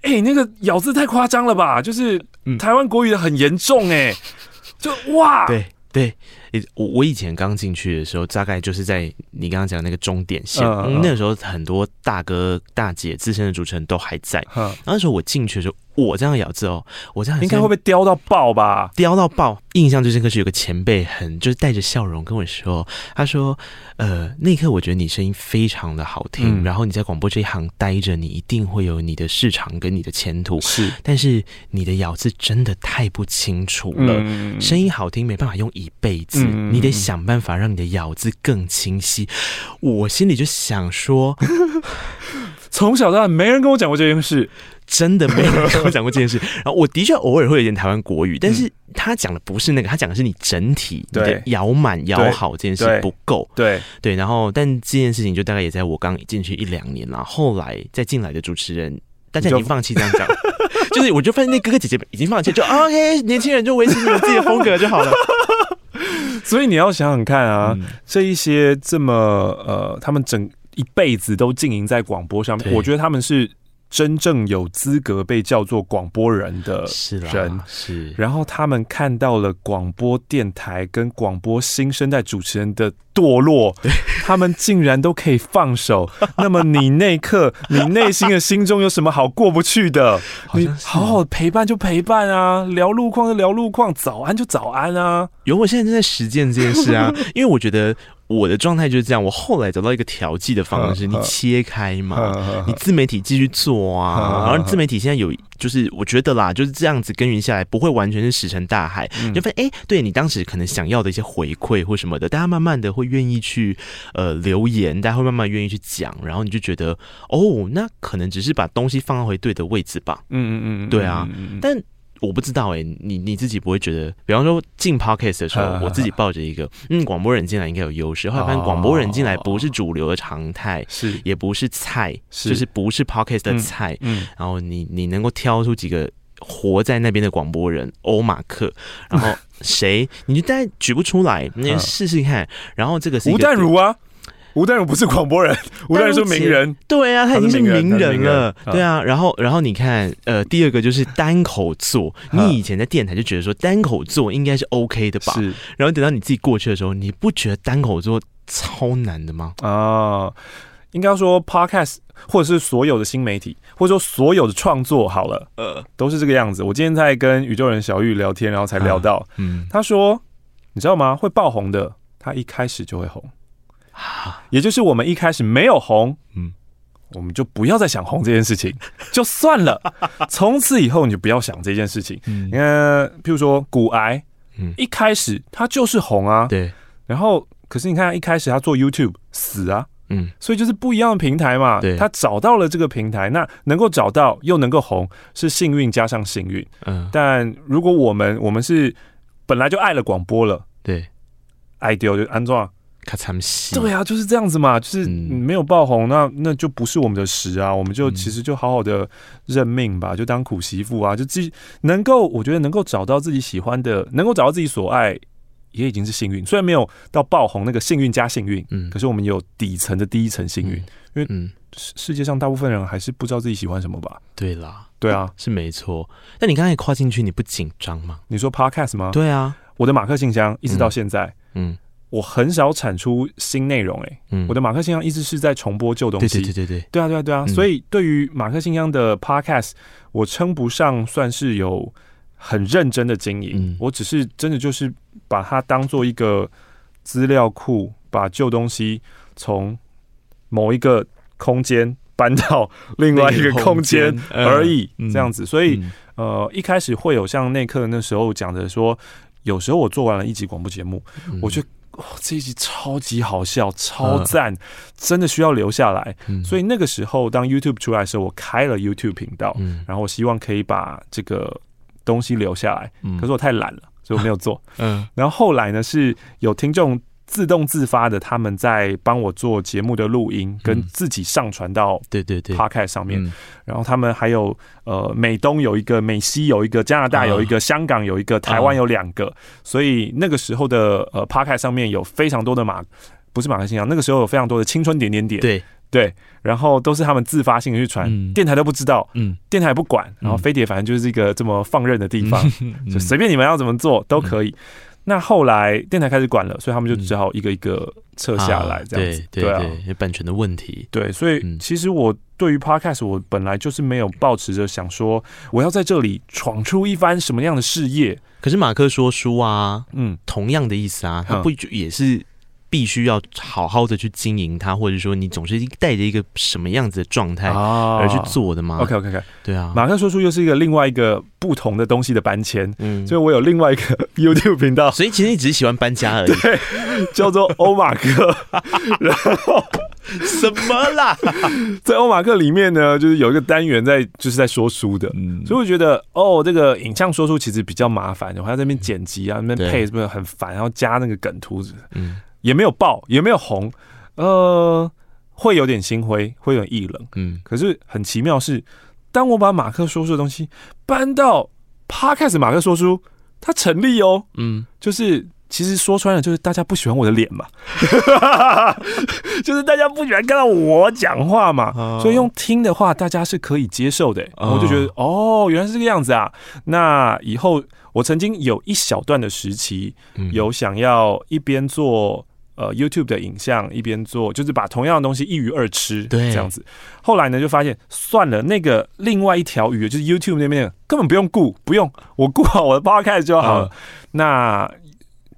哎、欸，那个咬字太夸张了吧？就是台湾国语的很严重哎、欸，就哇，对对，我我以前刚进去的时候，大概就是在你刚刚讲那个终点线，嗯嗯、那个时候很多大哥大姐资深的主持人都还在，嗯、那时候我进去的时候。我这样咬字哦，我这样应该会被叼到爆吧？叼到爆！印象最深刻是有个前辈很就是带着笑容跟我说，他说：“呃，那一刻我觉得你声音非常的好听，嗯、然后你在广播这一行待着，你一定会有你的市场跟你的前途。是，但是你的咬字真的太不清楚了，嗯、声音好听没办法用一辈子，嗯、你得想办法让你的咬字更清晰。”我心里就想说，从小到大没人跟我讲过这件事。真的没有人跟我讲过这件事，然后我的确偶尔会有点台湾国语，但是他讲的不是那个，他讲的是你整体对。咬满咬好这件事不够，对。对，然后但这件事情就大概也在我刚进去一两年了，后来再进来的主持人大家已经放弃这样讲，就是我就发现那哥哥姐姐已经放弃，就 OK，年轻人就维持你们自己的风格就好了。所以你要想想看啊，嗯、这一些这么呃，他们整一辈子都经营在广播上面，我觉得他们是。真正有资格被叫做广播人的人是，是，然后他们看到了广播电台跟广播新生代主持人的堕落，他们竟然都可以放手。那么你那刻，你内心的心中有什么好过不去的？你好好陪伴就陪伴啊，聊路况就聊路况，早安就早安啊。有，我现在正在实践这件事啊，因为我觉得。我的状态就是这样。我后来找到一个调剂的方式，你切开嘛，你自媒体继续做啊。然后自媒体现在有，就是我觉得啦，就是这样子耕耘下来，不会完全是石沉大海。就发现，哎，对你当时可能想要的一些回馈或什么的，大家慢慢的会愿意去呃留言，大家会慢慢愿意去讲，然后你就觉得，哦，那可能只是把东西放回对的位置吧。嗯嗯嗯，对啊，但。我不知道哎、欸，你你自己不会觉得，比方说进 podcast 的时候，我自己抱着一个，嗯，广播人进来应该有优势。后来发现广播人进来不是主流的常态，是也不是菜，就是不是 podcast 的菜。嗯，然后你你能够挑出几个活在那边的广播人，欧马克，然后谁，你就大概举不出来，你 试试看。然后这个是吴淡如啊。吴淡如不是广播人，吴淡如是名人。对啊，他已经是名人了。对啊，然后，然后你看，呃，第二个就是单口做。你以前在电台就觉得说单口做应该是 OK 的吧？是。然后等到你自己过去的时候，你不觉得单口做超难的吗？啊，应该说 Podcast 或者是所有的新媒体，或者说所有的创作，好了，呃，都是这个样子。我今天在跟宇宙人小玉聊天，然后才聊到，嗯，他说，你知道吗？会爆红的，他一开始就会红。也就是我们一开始没有红，嗯，我们就不要再想红这件事情，就算了。从此以后你就不要想这件事情。嗯，你看，譬如说骨癌，嗯，一开始他就是红啊，对。然后，可是你看，一开始他做 YouTube 死啊，嗯，所以就是不一样的平台嘛。对，他找到了这个平台，那能够找到又能够红，是幸运加上幸运。嗯，但如果我们我们是本来就爱了广播了，对，爱丢就安装。对啊，就是这样子嘛，就是没有爆红，那那就不是我们的时啊，我们就其实就好好的认命吧，就当苦媳妇啊，就自己能够，我觉得能够找到自己喜欢的，能够找到自己所爱，也已经是幸运。虽然没有到爆红那个幸运加幸运，嗯，可是我们有底层的第一层幸运，因为嗯，世界上大部分人还是不知道自己喜欢什么吧？对啦，对啊，是没错。但你刚才跨进去，你不紧张吗？你说 Podcast 吗？对啊，我的马克信箱一直到现在，嗯。我很少产出新内容，哎，嗯，我的马克信箱一直是在重播旧东西，对对对对对，对啊对啊对啊，所以对于马克信箱的 Podcast，我称不上算是有很认真的经营，我只是真的就是把它当做一个资料库，把旧东西从某一个空间搬到另外一个空间而已，这样子。所以呃，一开始会有像内克那时候讲的说，有时候我做完了一集广播节目，我就。哦，这一集超级好笑，超赞，嗯、真的需要留下来。嗯、所以那个时候，当 YouTube 出来的时候，我开了 YouTube 频道，嗯、然后我希望可以把这个东西留下来。嗯、可是我太懒了，所以我没有做。嗯，然后后来呢，是有听众。自动自发的，他们在帮我做节目的录音，跟自己上传到对对对。Podcast 上面。然后他们还有呃，美东有一个，美西有一个，加拿大有一个，香港有一个，台湾有两个。所以那个时候的呃 Podcast 上面有非常多的马，不是马克信箱，那个时候有非常多的青春点点点。对。对，然后都是他们自发性的去传，电台都不知道，嗯，电台也不管。然后飞碟反正就是一个这么放任的地方，就随便你们要怎么做都可以。那后来电台开始管了，所以他们就只好一个一个撤下来，这样子。对对对，有、啊、版权的问题。对，所以其实我对于 Podcast，我本来就是没有抱持着想说我要在这里闯出一番什么样的事业。可是马克说书啊，嗯，同样的意思啊，他不也是？必须要好好的去经营它，或者说你总是带着一个什么样子的状态而去做的吗？OK OK OK，对啊，马克说书又是一个另外一个不同的东西的搬迁，嗯，所以我有另外一个 YouTube 频道，所以其实你只是喜欢搬家而已，对，叫做欧马克，然后什么啦，在欧马克里面呢，就是有一个单元在就是在说书的，嗯，所以我觉得哦，这个影像说书其实比较麻烦，我还要在那边剪辑啊，那边配是不是很烦，然后加那个梗图，嗯。也没有爆，也没有红，呃，会有点心灰，会有点意冷，嗯。可是很奇妙是，当我把马克说书的东西搬到 Podcast 马克说书，它成立哦，嗯，就是其实说穿了就是大家不喜欢我的脸嘛，就是大家不喜欢看到我讲话嘛，所以用听的话，大家是可以接受的、欸。我就觉得哦，原来是这个样子啊。那以后我曾经有一小段的时期，有想要一边做呃 YouTube 的影像，一边做，就是把同样的东西一鱼二吃，对，这样子。后来呢，就发现算了，那个另外一条鱼就是 YouTube 那边根本不用顾，不用我顾好我的 Podcast 就好了。那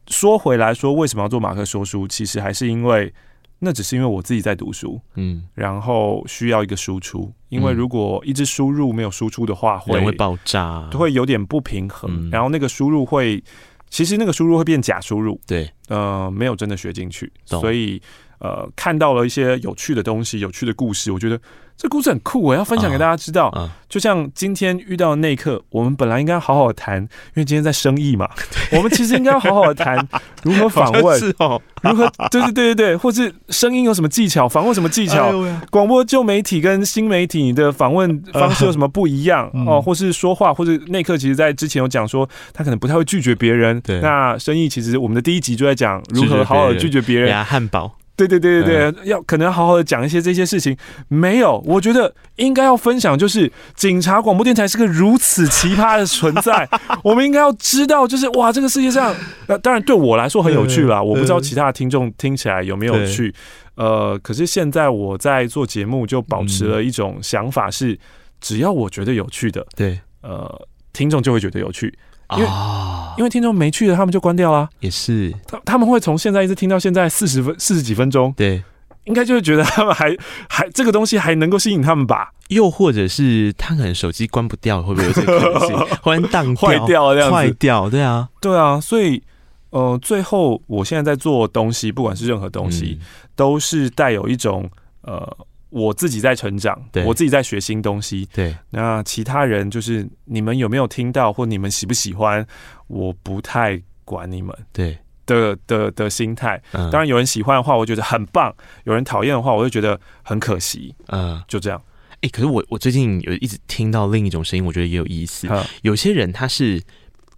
说回来说，为什么要做马克说书？其实还是因为，那只是因为我自己在读书，嗯，然后需要一个输出。因为如果一直输入没有输出的话，会会爆炸，会有点不平衡。然后那个输入会，其实那个输入会变假输入，对，呃，没有真的学进去。所以，呃，看到了一些有趣的东西，有趣的故事，我觉得。这故事很酷，我要分享给大家知道。Uh, uh, 就像今天遇到的那一刻，我们本来应该好好谈，因为今天在生意嘛，我们其实应该要好好的谈 如何访问，哦、如何对对对对对，或是声音有什么技巧，访问什么技巧，广、哎、播旧媒体跟新媒体的访问方式有什么不一样、uh, 哦，或是说话，或者那一刻其实在之前有讲说，他可能不太会拒绝别人。对，那生意其实我们的第一集就在讲如何好好的拒绝别人。汉堡。对对对对对，要可能要好好的讲一些这些事情。没有，我觉得应该要分享，就是警察广播电台是个如此奇葩的存在。我们应该要知道，就是哇，这个世界上，那，当然对我来说很有趣啦。我不知道其他的听众听起来有没有趣。呃，可是现在我在做节目，就保持了一种想法是，只要我觉得有趣的，对，呃，听众就会觉得有趣。因为因为听众没去了，他们就关掉了。也是，他他们会从现在一直听到现在四十分四十几分钟。对，应该就会觉得他们还 还这个东西还能够吸引他们吧？又或者是他可能手机关不掉，会不会有这个可能性？忽然当坏掉这样子，坏掉，对啊，对啊。所以呃，最后我现在在做东西，不管是任何东西，嗯、都是带有一种呃。我自己在成长，对我自己在学新东西。对，那其他人就是你们有没有听到，或你们喜不喜欢，我不太管你们。对的的的心态，当然有人喜欢的话，我觉得很棒；有人讨厌的话，我就觉得很可惜。嗯，就这样。哎、欸，可是我我最近有一直听到另一种声音，我觉得也有意思。有些人他是。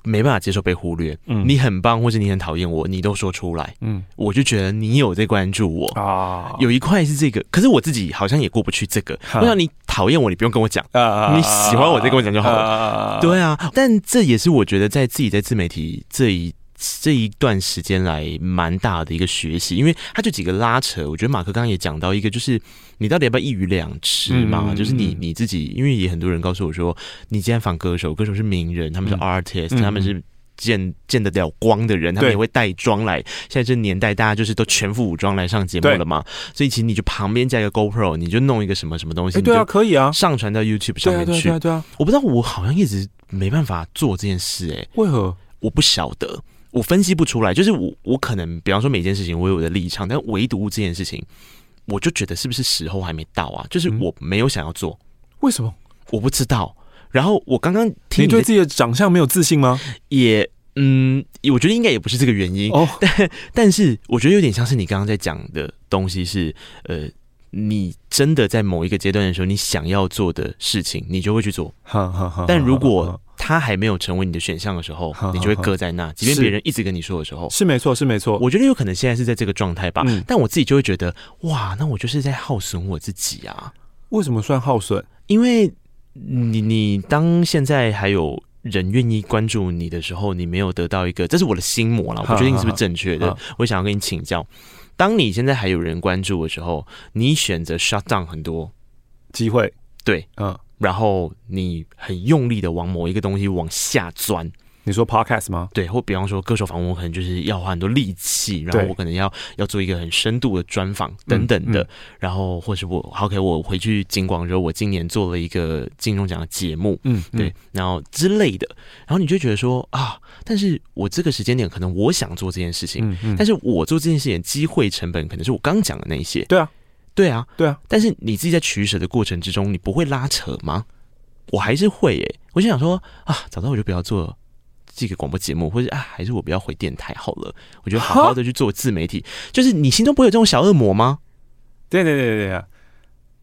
没办法接受被忽略，嗯，你很棒，或者你很讨厌我，你都说出来，嗯，我就觉得你有在关注我啊。有一块是这个，可是我自己好像也过不去这个。我想你讨厌我，你不用跟我讲啊，你喜欢我再跟我讲就好了。对啊，但这也是我觉得在自己在自媒体这一。这一段时间来蛮大的一个学习，因为他就几个拉扯。我觉得马克刚刚也讲到一个，就是你到底要不要一鱼两吃嘛？嗯、就是你你自己，因为也很多人告诉我说，你今天访歌手，歌手是名人，他们是 artist，、嗯、他们是见见得了光的人，他们也会带妆来。现在这年代，大家就是都全副武装来上节目了嘛，所以其实你就旁边加一个 GoPro，你就弄一个什么什么东西，欸、对啊，可以啊，上传到 YouTube 上面去。对啊，对啊，对啊，我不知道，我好像一直没办法做这件事、欸，哎，为何？我不晓得。我分析不出来，就是我我可能，比方说每件事情我有我的立场，但唯独这件事情，我就觉得是不是时候还没到啊？就是我没有想要做，为什么？我不知道。然后我刚刚听你，你对自己的长相没有自信吗？也嗯，我觉得应该也不是这个原因哦。但但是我觉得有点像是你刚刚在讲的东西是呃。你真的在某一个阶段的时候，你想要做的事情，你就会去做。但如果他还没有成为你的选项的时候，你就会搁在那。即便别人一直跟你说的时候，是没错，是没错。我觉得有可能现在是在这个状态吧。但我自己就会觉得，哇，那我就是在耗损我自己啊。为什么算耗损？因为你，你当现在还有人愿意关注你的时候，你没有得到一个，这是我的心魔了。我不确定是不是正确的，我想要跟你请教。当你现在还有人关注的时候，你选择 shut down 很多机会，对，嗯，然后你很用力的往某一个东西往下钻。你说 podcast 吗？对，或比方说歌手访问，我可能就是要花很多力气，然后我可能要要做一个很深度的专访等等的，嗯嗯、然后或是我 OK，我回去金广的时候，我今年做了一个金钟奖的节目，嗯，嗯。对，然后之类的，然后你就觉得说啊，但是我这个时间点可能我想做这件事情，嗯嗯、但是我做这件事情机会成本可能是我刚讲的那些，对啊，对啊，对啊，但是你自己在取舍的过程之中，你不会拉扯吗？我还是会耶、欸，我就想说啊，早知道我就不要做。这个广播节目，或者啊，还是我不要回电台好了。我觉得好好的去做自媒体，就是你心中不会有这种小恶魔吗？对对对对！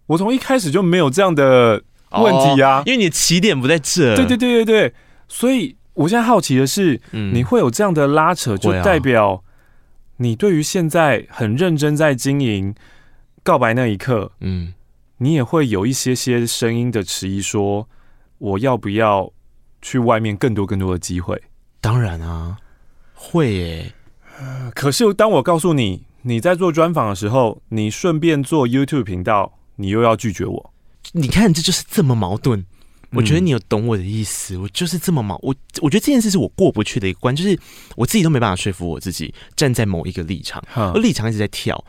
我从一开始就没有这样的问题啊，因为你的起点不在这。对对对对对，所以我现在好奇的是，嗯，你会有这样的拉扯，就代表你对于现在很认真在经营告白那一刻，嗯，你也会有一些些声音的迟疑，说我要不要去外面更多更多的机会？当然啊，会耶。可是当我告诉你你在做专访的时候，你顺便做 YouTube 频道，你又要拒绝我。你看，这就是这么矛盾。我觉得你有懂我的意思，我就是这么矛。我我觉得这件事是我过不去的一个关，就是我自己都没办法说服我自己站在某一个立场，而立场一直在跳。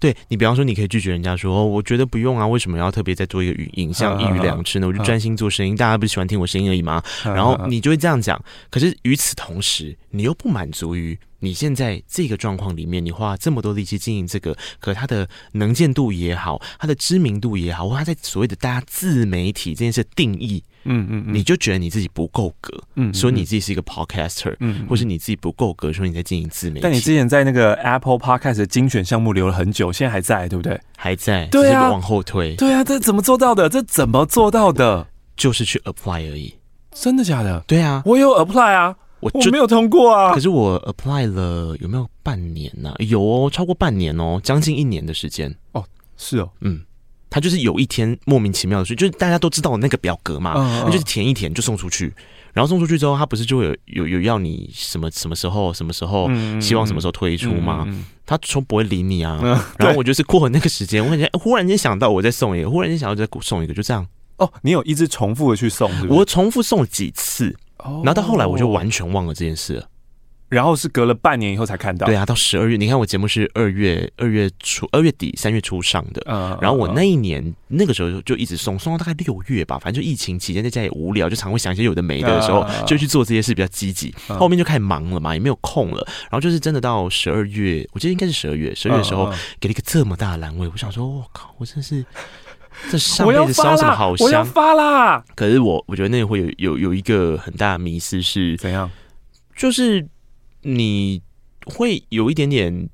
对，你比方说，你可以拒绝人家说，哦，我觉得不用啊，为什么要特别再做一个语音，像一语两吃呢？我就专心做声音，大家不是喜欢听我声音而已吗？然后你就会这样讲。可是与此同时，你又不满足于。你现在这个状况里面，你花这么多力气经营这个，可它的能见度也好，它的知名度也好，或它在所谓的大家自媒体这件事定义，嗯嗯，嗯，你就觉得你自己不够格，嗯，说你自己是一个 podcaster，嗯，或是你自己不够格，说你在经营自媒体。但你之前在那个 Apple Podcast 的精选项目留了很久，现在还在，对不对？还在，对啊，往后推，对啊，这怎么做到的？这怎么做到的？就是去 apply 而已。真的假的？对啊，我有 apply 啊。我就我没有通过啊！可是我 apply 了有没有半年呢、啊？有哦，超过半年哦，将近一年的时间哦。是哦，嗯，他就是有一天莫名其妙的事，就是大家都知道那个表格嘛，那、嗯、就是填一填就送出去，然后送出去之后，他不是就会有有有要你什么什么时候什么时候希望什么时候推出吗？他从不会理你啊。嗯、然后我就是过了那个时间，我感觉忽然间想到我再送一个，忽然间想到再送一个，就这样。哦，你有一直重复的去送是是？我重复送了几次。然后到后来我就完全忘了这件事了，然后是隔了半年以后才看到。对啊，到十二月，你看我节目是二月二月初二月底三月初上的，嗯，然后我那一年那个时候就一直送送到大概六月吧，反正就疫情期间在家也无聊，就常会想一些有的没的的时候，就去做这些事比较积极。后面就开始忙了嘛，也没有空了。然后就是真的到十二月，我记得应该是十二月，十二月的时候给了一个这么大的栏位，我想说，我靠，我真的是。这 上辈子烧什么好香？我要发啦！可是我我觉得那会有有有一个很大的迷思是怎样？就是你会有一点点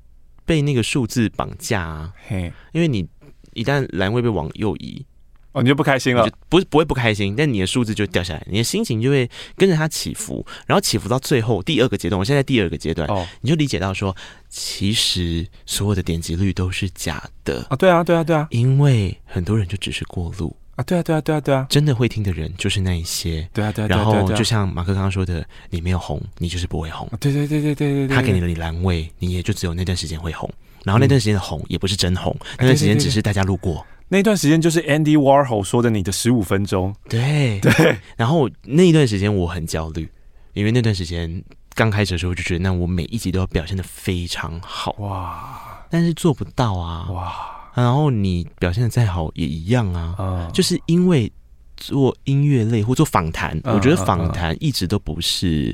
被那个数字绑架啊，嘿，因为你一旦栏位被往右移。哦，你就不开心了？不是，不会不开心，但你的数字就掉下来，你的心情就会跟着它起伏，然后起伏到最后第二个阶段。我现在第二个阶段，哦，你就理解到说，其实所有的点击率都是假的啊！对啊，对啊，对啊，因为很多人就只是过路啊！对啊，对啊，对啊，对啊，真的会听的人就是那一些。对啊，对啊，然后就像马克刚刚说的，你没有红，你就是不会红。对对对对对对，他给你的栏位，你也就只有那段时间会红，然后那段时间的红也不是真红，那段时间只是大家路过。那段时间就是 Andy Warhol 说的你的十五分钟，对对。然后那一段时间我很焦虑，因为那段时间刚开始的时候就觉得，那我每一集都要表现的非常好哇，但是做不到啊哇。然后你表现的再好也一样啊，嗯、就是因为做音乐类或做访谈，嗯、我觉得访谈一直都不是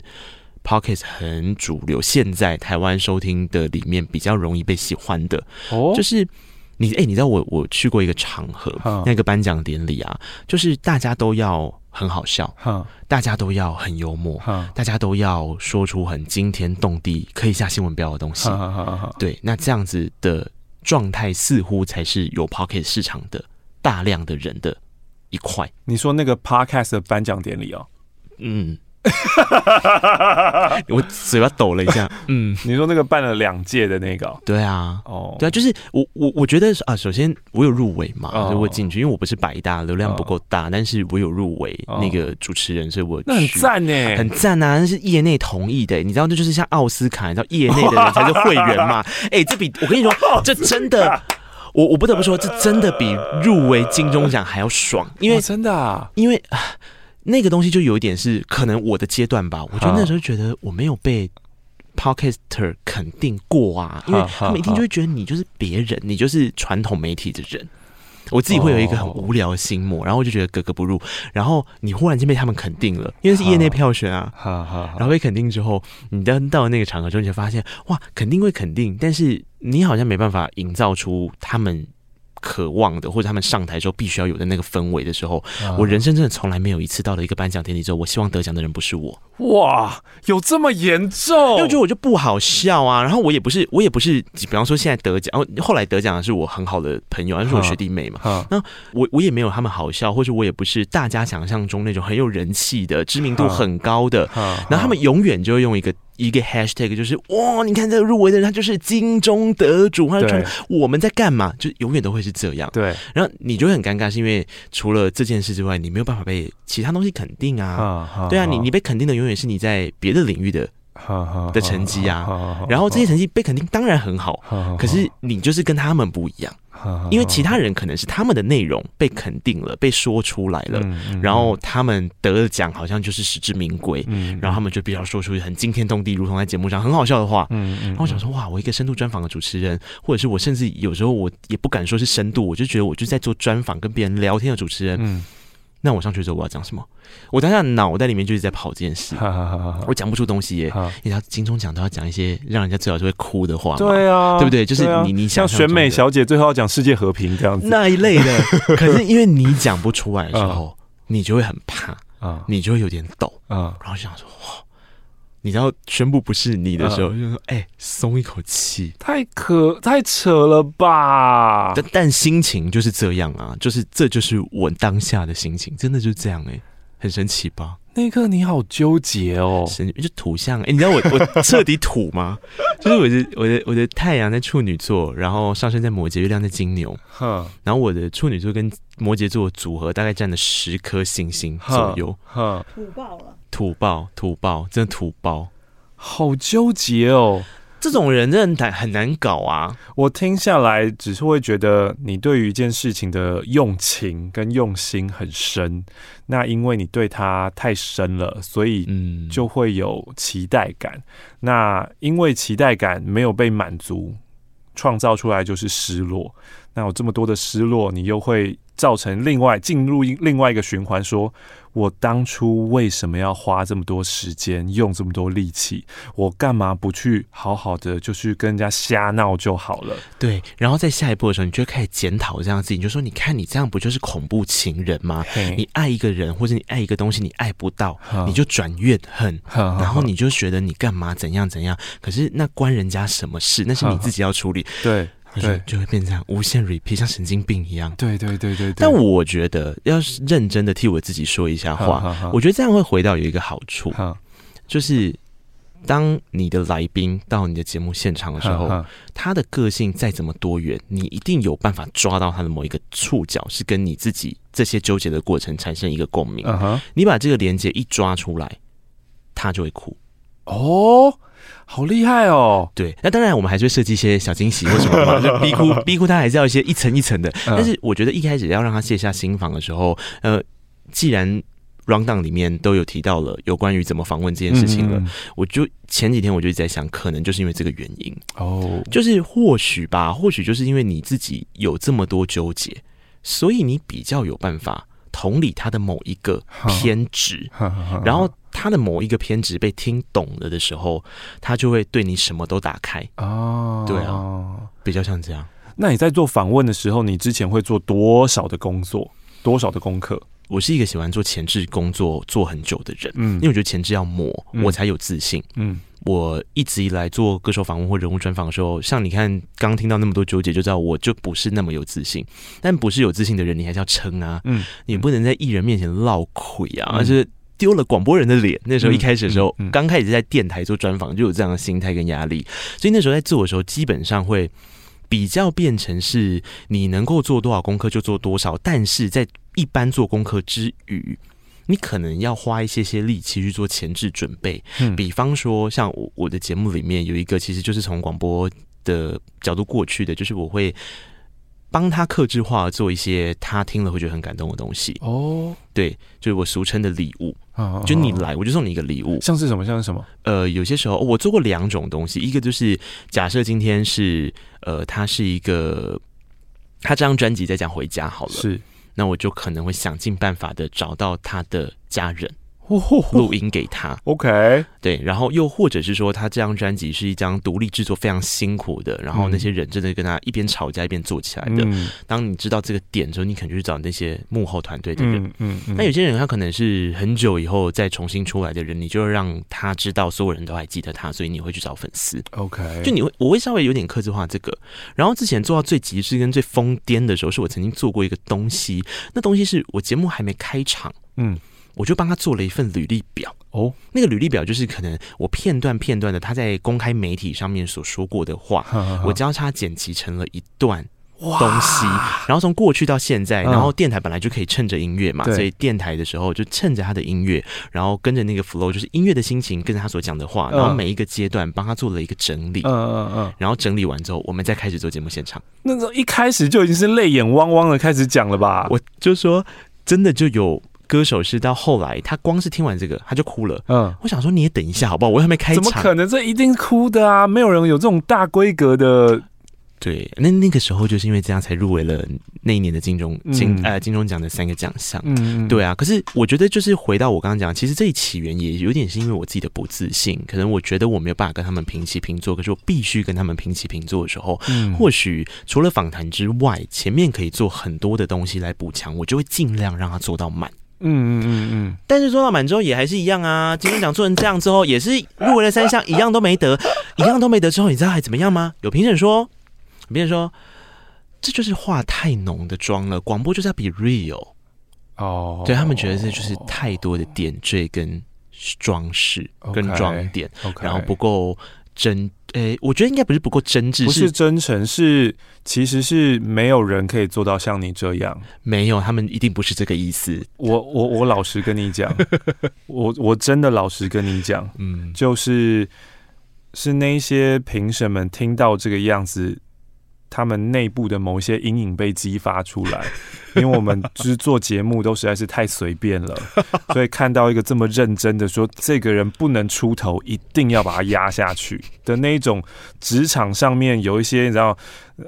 p o c k e t 很主流，现在台湾收听的里面比较容易被喜欢的。哦，就是。你哎、欸，你知道我我去过一个场合，嗯、那个颁奖典礼啊，就是大家都要很好笑，嗯、大家都要很幽默，嗯、大家都要说出很惊天动地、可以下新闻标的东西。对，那这样子的状态似乎才是有 Pocket 市场的大量的人的一块。你说那个 Podcast 的颁奖典礼哦，嗯。我嘴巴抖了一下。嗯，你说那个办了两届的那个？对啊，哦，对啊，就是我我我觉得啊，首先我有入围嘛，所以我进去，因为我不是百大，流量不够大，但是我有入围那个主持人，所以我那很赞呢，很赞啊，那是业内同意的，你知道，这就是像奥斯卡，你知道，业内的人才是会员嘛。哎，这比我跟你说，这真的，我我不得不说，这真的比入围金钟奖还要爽，因为真的，因为啊。那个东西就有一点是可能我的阶段吧，我觉得那时候觉得我没有被 Podcaster 肯定过啊，因为他们一听就会觉得你就是别人，你就是传统媒体的人。我自己会有一个很无聊的心魔，然后我就觉得格格不入。然后你忽然间被他们肯定了，因为是业内票选啊，然后被肯定之后，你到到了那个场合之后，你就发现哇，肯定会肯定，但是你好像没办法营造出他们。渴望的，或者他们上台之后必须要有的那个氛围的时候，我人生真的从来没有一次到了一个颁奖典礼之后，我希望得奖的人不是我。哇，有这么严重？因为我觉得我就不好笑啊。然后我也不是，我也不是，比方说现在得奖，然后后来得奖的是我很好的朋友，那是我学弟妹嘛。那我我也没有他们好笑，或者我也不是大家想象中那种很有人气的、知名度很高的。然后他们永远就会用一个。一个 hashtag 就是哇，你看这个入围的人，他就是金钟得主，他就说我们在干嘛？就永远都会是这样。对，然后你就会很尴尬，是因为除了这件事之外，你没有办法被其他东西肯定啊。对啊，你你被肯定的永远是你在别的领域的的成绩啊。然后这些成绩被肯定当然很好，可是你就是跟他们不一样。因为其他人可能是他们的内容被肯定了，被说出来了，然后他们得了奖，好像就是实至名归，然后他们就比较说出很惊天动地，如同在节目上很好笑的话。然后我想说，哇，我一个深度专访的主持人，或者是我甚至有时候我也不敢说是深度，我就觉得我就在做专访，跟别人聊天的主持人。那我上去之后我要讲什么？我当下脑袋里面就是在跑这件事，我讲不出东西耶。你知道金钟奖都要讲一些让人家最好就会哭的话，对啊，对不对？就是你你想像选美小姐最后要讲世界和平这样子。那一类的，可是因为你讲不出来的时候，你就会很怕啊，你就会有点抖。啊，然后想说哇。你知道宣布不是你的时候，就说：“哎，松一口气。”太可太扯了吧？但但心情就是这样啊，就是这就是我当下的心情，真的就是这样哎，很神奇吧？那一刻你好纠结哦，神就土象哎，你知道我我彻底土吗？就是我的我的我的太阳在处女座，然后上升在摩羯，月亮在金牛，哼，然后我的处女座跟摩羯座组合大概占了十颗星星左右，哼，土爆了。土爆土爆，真的土爆，好纠结哦！这种人真的很难搞啊！我听下来，只是会觉得你对于一件事情的用情跟用心很深。那因为你对他太深了，所以嗯，就会有期待感。嗯、那因为期待感没有被满足，创造出来就是失落。那有这么多的失落，你又会造成另外进入另外一个循环，说。我当初为什么要花这么多时间，用这么多力气？我干嘛不去好好的，就去跟人家瞎闹就好了？对，然后在下一步的时候，你就开始检讨这样子，你就说：“你看，你这样不就是恐怖情人吗？你爱一个人，或者你爱一个东西，你爱不到，你就转怨恨，然后你就觉得你干嘛怎样怎样？可是那关人家什么事？那是你自己要处理。”对。对，就会变成无限 repeat，像神经病一样。对对对对对。但我觉得，要是认真的替我自己说一下话，我觉得这样会回到有一个好处，就是当你的来宾到你的节目现场的时候，他的个性再怎么多元，你一定有办法抓到他的某一个触角，是跟你自己这些纠结的过程产生一个共鸣。你把这个连接一抓出来，他就会哭。哦。好厉害哦！对，那当然我们还是会设计一些小惊喜或什么嘛，就逼哭逼哭他还是要一些一层一层的。但是我觉得一开始要让他卸下心防的时候，呃，既然 rundown 里面都有提到了有关于怎么访问这件事情了，嗯、我就前几天我就一直在想，可能就是因为这个原因哦，就是或许吧，或许就是因为你自己有这么多纠结，所以你比较有办法同理他的某一个偏执，然后。他的某一个偏执被听懂了的时候，他就会对你什么都打开哦。对啊，比较像这样。那你在做访问的时候，你之前会做多少的工作，多少的功课？我是一个喜欢做前置工作做很久的人，嗯，因为我觉得前置要磨，我才有自信。嗯，我一直以来做歌手访问或人物专访的时候，像你看刚听到那么多纠结，就知道我就不是那么有自信。但不是有自信的人，你还是要撑啊，嗯，你不能在艺人面前落亏啊，而且。丢了广播人的脸，那时候一开始的时候，刚、嗯嗯嗯、开始在电台做专访，就有这样的心态跟压力，所以那时候在做的时候，基本上会比较变成是你能够做多少功课就做多少，但是在一般做功课之余，你可能要花一些些力气去做前置准备。嗯、比方说，像我我的节目里面有一个，其实就是从广播的角度过去的，就是我会。帮他克制化做一些他听了会觉得很感动的东西哦，对，就是我俗称的礼物，就你来我就送你一个礼物，像是什么？像是什么？呃，有些时候我做过两种东西，一个就是假设今天是呃，他是一个他这张专辑在讲回家好了，是，那我就可能会想尽办法的找到他的家人。录音给他，OK，对，然后又或者是说，他这张专辑是一张独立制作非常辛苦的，然后那些人真的跟他一边吵架一边做起来的。嗯、当你知道这个点之后，你可能去找那些幕后团队的人。嗯嗯。那、嗯、有些人他可能是很久以后再重新出来的人，你就让他知道所有人都还记得他，所以你会去找粉丝。OK，就你会我会稍微有点克制化这个。然后之前做到最极致跟最疯癫的时候，是我曾经做过一个东西，那东西是我节目还没开场，嗯。我就帮他做了一份履历表。哦，那个履历表就是可能我片段片段的他在公开媒体上面所说过的话，呵呵呵我交叉剪辑成了一段东西，然后从过去到现在，然后电台本来就可以趁着音乐嘛，嗯、所以电台的时候就趁着他的音乐，然后跟着那个 flow，就是音乐的心情，跟着他所讲的话，然后每一个阶段帮他做了一个整理，嗯嗯嗯，然后整理完之后，我们再开始做节目现场。那时候一开始就已经是泪眼汪汪的开始讲了吧？我就说真的就有。歌手是到后来，他光是听完这个他就哭了。嗯，我想说你也等一下好不好？我还没开场。怎么可能？这一定哭的啊！没有人有这种大规格的。对，那那个时候就是因为这样才入围了那一年的金钟金呃金钟奖的三个奖项。嗯，对啊。可是我觉得就是回到我刚刚讲，其实这一起源也有点是因为我自己的不自信，可能我觉得我没有办法跟他们平起平坐，可是我必须跟他们平起平坐的时候，嗯，或许除了访谈之外，前面可以做很多的东西来补强，我就会尽量让他做到满。嗯嗯嗯嗯，但是做到满之后也还是一样啊。金钟奖做成这样之后，也是入围了三项，一样都没得，一样都没得之后，你知道还怎么样吗？有评审说，评审说，这就是化太浓的妆了。广播就是要比 real 哦，对他们觉得这就是太多的点缀跟装饰跟装点，okay, 然后不够。真诶、欸，我觉得应该不是不够真挚，不是真诚，是其实是没有人可以做到像你这样。没有，他们一定不是这个意思。我我我老实跟你讲，我我真的老实跟你讲，嗯，就是是那些评审们听到这个样子。他们内部的某一些阴影被激发出来，因为我们就是做节目都实在是太随便了，所以看到一个这么认真的说，这个人不能出头，一定要把他压下去的那一种，职场上面有一些你知道。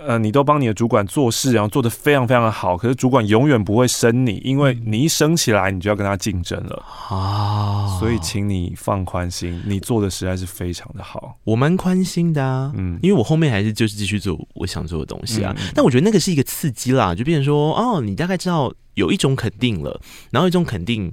呃，你都帮你的主管做事，然后做的非常非常的好，可是主管永远不会升你，因为你一升起来，你就要跟他竞争了啊。所以，请你放宽心，你做的实在是非常的好。我蛮宽心的啊，嗯，因为我后面还是就是继续做我想做的东西啊。嗯，但我觉得那个是一个刺激啦，就变成说，哦，你大概知道有一种肯定了，然后一种肯定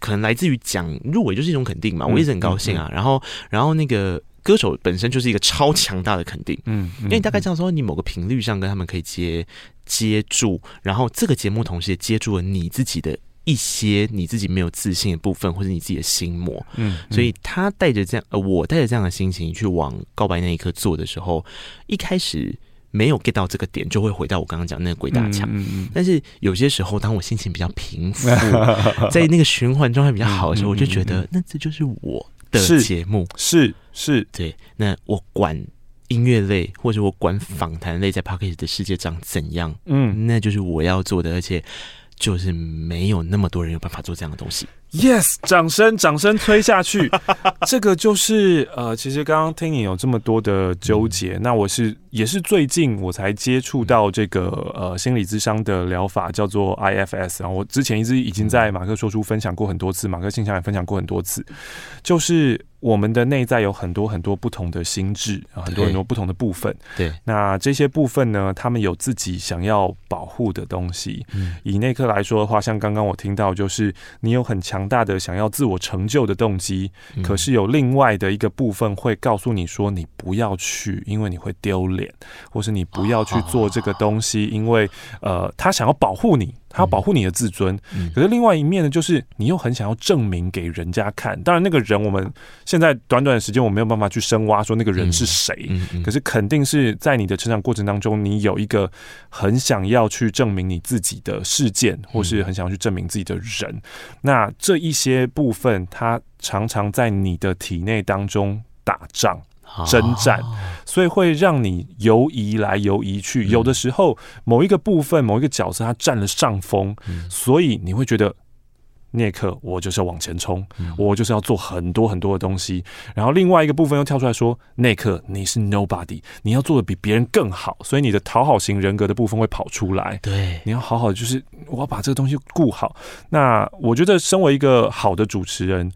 可能来自于讲入围就是一种肯定嘛，我一直很高兴啊。然后，然后那个。歌手本身就是一个超强大的肯定，嗯，因为你大概知道说你某个频率上跟他们可以接接住，然后这个节目同时也接住了你自己的一些你自己没有自信的部分，或者你自己的心魔，嗯，所以他带着这样，呃，我带着这样的心情去往告白那一刻做的时候，一开始没有 get 到这个点，就会回到我刚刚讲那个鬼打墙，嗯嗯，但是有些时候，当我心情比较平复，在那个循环状态比较好的时候，我就觉得那这就是我。的节目。是是，是。对，那我管音乐类或者我管访谈类在 Podcast 的世界长怎样，嗯，那就是我要做的，而且就是没有那么多人有办法做这样的东西。Yes，掌声，掌声推下去。这个就是呃，其实刚刚听你有这么多的纠结，嗯、那我是也是最近我才接触到这个呃心理咨商的疗法，叫做 IFS。然后我之前一直已经在马克说书分享过很多次，马克信箱也分享过很多次，就是。我们的内在有很多很多不同的心智啊，很多很多不同的部分。对，那这些部分呢，他们有自己想要保护的东西。嗯，以内克来说的话，像刚刚我听到，就是你有很强大的想要自我成就的动机，嗯，可是有另外的一个部分会告诉你说，你不要去，因为你会丢脸，或是你不要去做这个东西，因为呃，他想要保护你。他要保护你的自尊，嗯、可是另外一面呢，就是你又很想要证明给人家看。当然，那个人我们现在短短的时间，我没有办法去深挖说那个人是谁。可是肯定是在你的成长过程当中，你有一个很想要去证明你自己的事件，或是很想要去证明自己的人。嗯、那这一些部分，他常常在你的体内当中打仗。征战，所以会让你游移来游移去。有的时候，某一个部分、某一个角色，他占了上风，所以你会觉得那一刻我就是要往前冲，我就是要做很多很多的东西。然后另外一个部分又跳出来说，那一刻你是 nobody，你要做的比别人更好，所以你的讨好型人格的部分会跑出来。对，你要好好的，就是我要把这个东西顾好。那我觉得，身为一个好的主持人，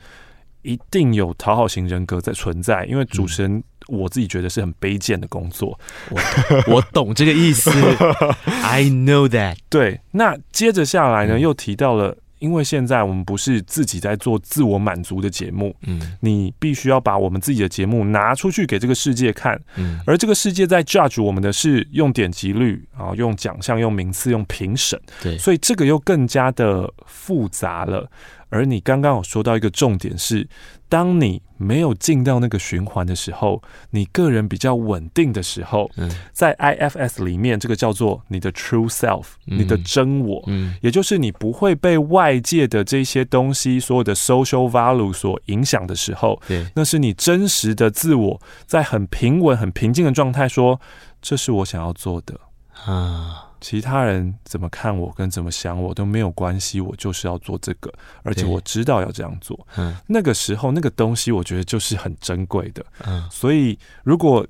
一定有讨好型人格在存在，因为主持人我自己觉得是很卑贱的工作。我 我懂这个意思，I know that。对，那接着下来呢，又提到了。因为现在我们不是自己在做自我满足的节目，嗯，你必须要把我们自己的节目拿出去给这个世界看，嗯，而这个世界在 judge 我们的是用点击率啊，用奖项、用名次、用评审，对，所以这个又更加的复杂了。而你刚刚有说到一个重点是，当你没有进到那个循环的时候，你个人比较稳定的时候，嗯，在 IFS 里面，这个叫做你的 True Self，你的真我，嗯，也就是你不会被外界的这些东西，所有的 Social Value 所影响的时候，对，那是你真实的自我，在很平稳、很平静的状态，说这是我想要做的。啊。其他人怎么看我跟怎么想我都没有关系，我就是要做这个，而且我知道要这样做。嗯，那个时候那个东西，我觉得就是很珍贵的。嗯，所以如果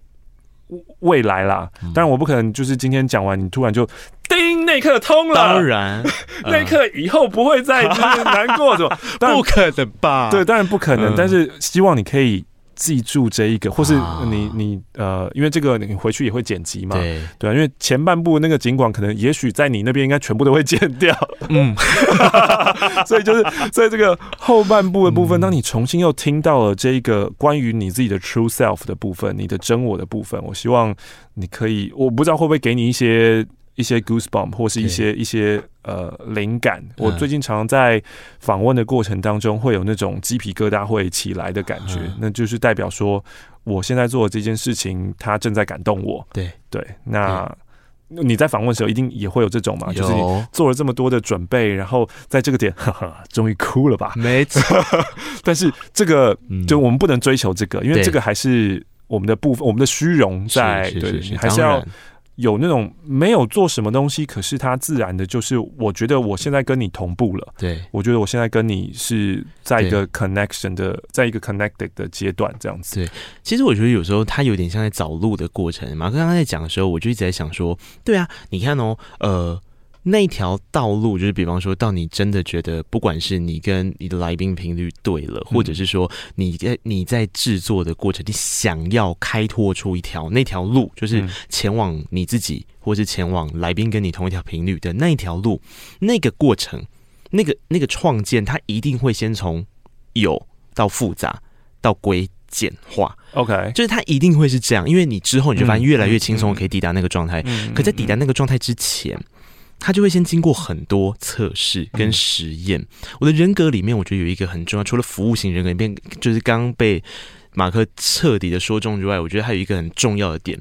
未来啦，当然我不可能就是今天讲完，你突然就叮那一刻通了。当然，那一刻以后不会再就是难过，是吧？不可能吧？对，当然不可能。但是希望你可以。记住这一个，或是你你呃，因为这个你回去也会剪辑嘛，对。对啊，因为前半部那个尽管可能也许在你那边应该全部都会剪掉，嗯，所以就是在这个后半部的部分，当你重新又听到了这一个关于你自己的 true self 的部分，你的真我的部分，我希望你可以，我不知道会不会给你一些。一些 goosebump 或是一些一些呃灵感，我最近常常在访问的过程当中会有那种鸡皮疙瘩会起来的感觉，那就是代表说我现在做的这件事情，它正在感动我。对。对，那你在访问的时候一定也会有这种嘛，就是你做了这么多的准备，然后在这个点，哈哈，终于哭了吧？没错，但是这个就我们不能追求这个，因为这个还是我们的部分，我们的虚荣在，对，还是要。有那种没有做什么东西，可是它自然的，就是我觉得我现在跟你同步了。对，我觉得我现在跟你是在一个 connection 的，在一个 connected 的阶段，这样子。对，其实我觉得有时候它有点像在找路的过程。马克刚刚在讲的时候，我就一直在想说，对啊，你看哦，呃。那条道路，就是比方说到你真的觉得，不管是你跟你的来宾频率对了，或者是说你在你在制作的过程，你想要开拓出一条那条路，就是前往你自己，或是前往来宾跟你同一条频率的那一条路，那个过程，那个那个创建，它一定会先从有到复杂到归简化。OK，就是它一定会是这样，因为你之后你就发现越来越轻松，可以抵达那个状态。可在抵达那个状态之前。他就会先经过很多测试跟实验。我的人格里面，我觉得有一个很重要，除了服务型人格里面，就是刚刚被马克彻底的说中之外，我觉得还有一个很重要的点，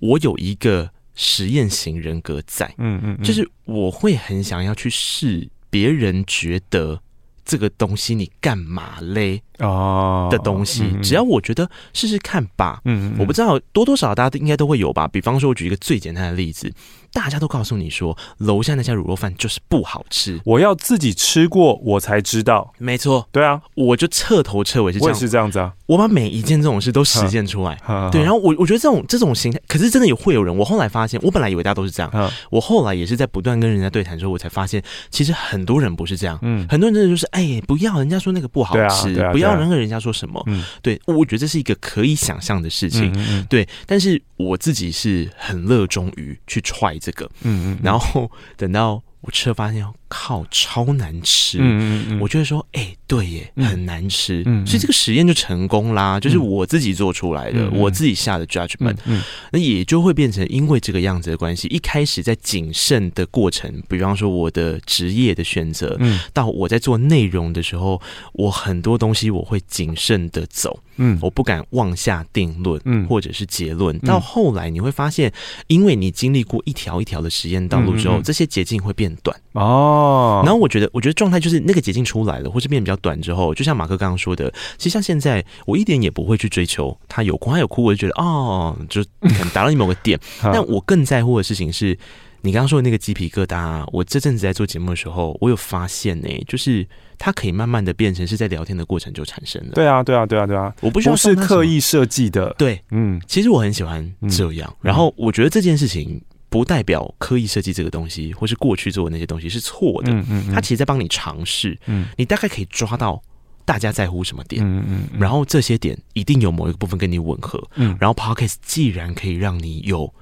我有一个实验型人格在，嗯嗯，就是我会很想要去试别人觉得这个东西你干嘛嘞？哦，的东西，只要我觉得试试看吧，嗯，我不知道多多少少大家都应该都会有吧。比方说，我举一个最简单的例子。大家都告诉你说，楼下那家卤肉饭就是不好吃。我要自己吃过，我才知道。没错，对啊，我就彻头彻尾是这样，我也是这样子啊。我把每一件这种事都实践出来。对，然后我我觉得这种这种形态，可是真的有会有人。我后来发现，我本来以为大家都是这样。我后来也是在不断跟人家对谈之后，我才发现，其实很多人不是这样。嗯，很多人真的就是，哎，不要人家说那个不好吃，不要人跟人家说什么。嗯，对，我觉得这是一个可以想象的事情。对，但是我自己是很热衷于去 try 这个。嗯嗯。然后等到我吃了，发现靠，超难吃。嗯嗯嗯，我就会说，哎、欸，对耶，很难吃。嗯，所以这个实验就成功啦，就是我自己做出来的，我自己下的 judgment。嗯，那也就会变成因为这个样子的关系，一开始在谨慎的过程，比方说我的职业的选择，嗯，到我在做内容的时候，我很多东西我会谨慎的走。嗯，我不敢妄下定论，嗯，或者是结论。到后来你会发现，因为你经历过一条一条的实验道路之后，这些捷径会变短哦。然后我觉得，我觉得状态就是那个捷径出来了，或是变得比较短之后，就像马克刚刚说的，其实像现在，我一点也不会去追求他有哭，他有哭，我就觉得哦，就可能达到你某个点。但我更在乎的事情是，你刚刚说的那个鸡皮疙瘩啊，我这阵子在做节目的时候，我有发现呢、欸，就是它可以慢慢的变成是在聊天的过程就产生的。对啊，对啊，对啊，对啊，我不需要不是刻意设计的。对，嗯，其实我很喜欢这样。嗯、然后我觉得这件事情不代表刻意设计这个东西，或是过去做的那些东西是错的。嗯嗯，他其实在帮你尝试。嗯，你大概可以抓到。大家在乎什么点？嗯嗯，然后这些点一定有某一个部分跟你吻合。嗯，然后 Podcast 既然可以让你有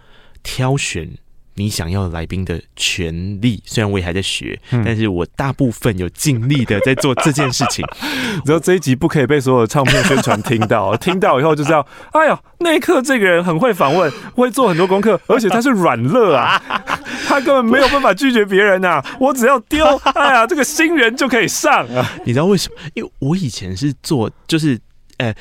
挑选你想要的来宾的权利，虽然我也还在学，嗯、但是我大部分有尽力的在做这件事情。然后这一集不可以被所有的唱片宣传听到，听到以后就知道，哎呀，那一刻这个人很会访问，会做很多功课，而且他是软乐啊。他根本没有办法拒绝别人呐、啊！我只要丢，哎呀，这个新人就可以上啊！你知道为什么？因为我以前是做，就是，呃。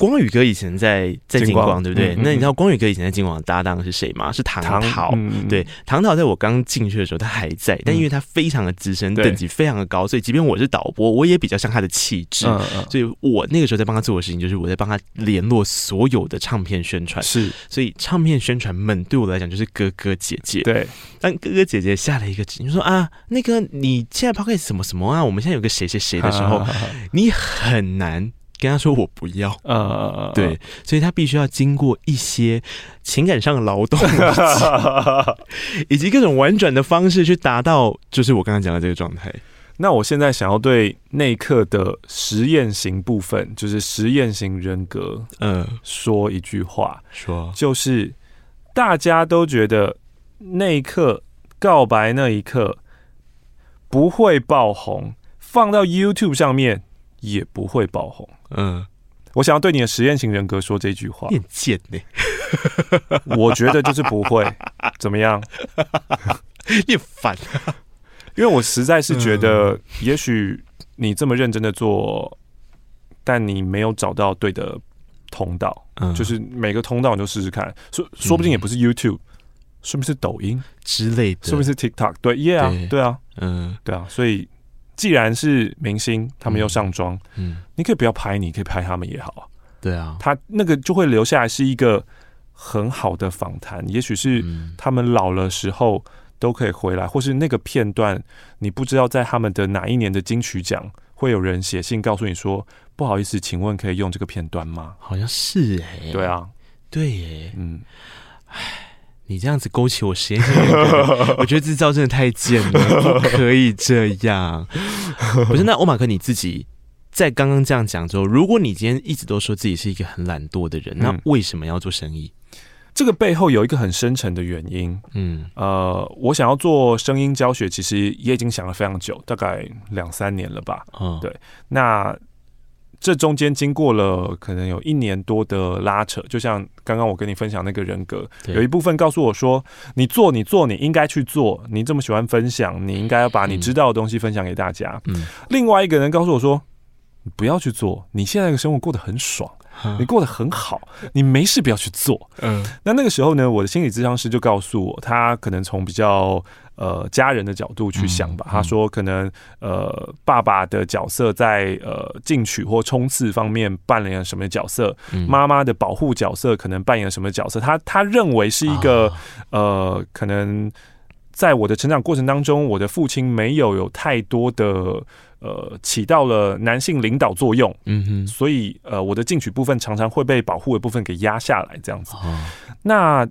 光宇哥以前在在金光，对不对？那你知道光宇哥以前在金光的搭档是谁吗？是唐桃。对，唐桃在我刚进去的时候他还在，但因为他非常的资深，等级非常的高，所以即便我是导播，我也比较像他的气质。所以我那个时候在帮他做的事情，就是我在帮他联络所有的唱片宣传。是，所以唱片宣传们对我来讲就是哥哥姐姐。对，但哥哥姐姐下了一个指令，说啊，那个你现在 Podcast 什么什么啊？我们现在有个谁谁谁的时候，你很难。跟他说我不要，呃，对，所以他必须要经过一些情感上的劳动，以及各种婉转的方式去达到，就是我刚刚讲的这个状态。那我现在想要对那一刻的实验型部分，就是实验型人格，嗯，说一句话，说就是大家都觉得那一刻告白那一刻不会爆红，放到 YouTube 上面也不会爆红。嗯，我想要对你的实验型人格说这句话。变贱呢？我觉得就是不会怎么样。你烦，因为我实在是觉得，也许你这么认真的做，但你没有找到对的通道。嗯，就是每个通道你都试试看，说说不定也不是 YouTube，说不定是抖音之类的，说不定是 TikTok。对，Yeah，对啊，嗯，对啊，所以。既然是明星，他们又上妆，嗯，你可以不要拍你，你可以拍他们也好啊。对啊，他那个就会留下来是一个很好的访谈，也许是他们老了时候都可以回来，或是那个片段，你不知道在他们的哪一年的金曲奖会有人写信告诉你说，不好意思，请问可以用这个片段吗？好像是哎、欸，对啊，对耶，嗯，唉。你这样子勾起我实验性，我觉得这招真的太贱了，不可以这样。不是，那欧马克你自己在刚刚这样讲之后，如果你今天一直都说自己是一个很懒惰的人，那为什么要做生意？嗯，这个背后有一个很深沉的原因。嗯，呃，我想要做声音教学，其实也已经想了非常久，大概两三年了吧。嗯，对，那。这中间经过了可能有一年多的拉扯，就像刚刚我跟你分享那个人格，有一部分告诉我说：“你做，你做，你应该去做。你这么喜欢分享，你应该要把你知道的东西分享给大家。”嗯，另外一个人告诉我说：“你不要去做，你现在的生活过得很爽。”你过得很好，你没事不要去做。嗯，那那个时候呢，我的心理咨商师就告诉我，他可能从比较呃家人的角度去想吧。他说，可能呃爸爸的角色在呃进取或冲刺方面扮演了什么角色，妈妈的保护角色可能扮演了什么角色。他他认为是一个呃可能在我的成长过程当中，我的父亲没有有太多的。呃，起到了男性领导作用，嗯哼，所以呃，我的进取部分常常会被保护的部分给压下来，这样子。哦、那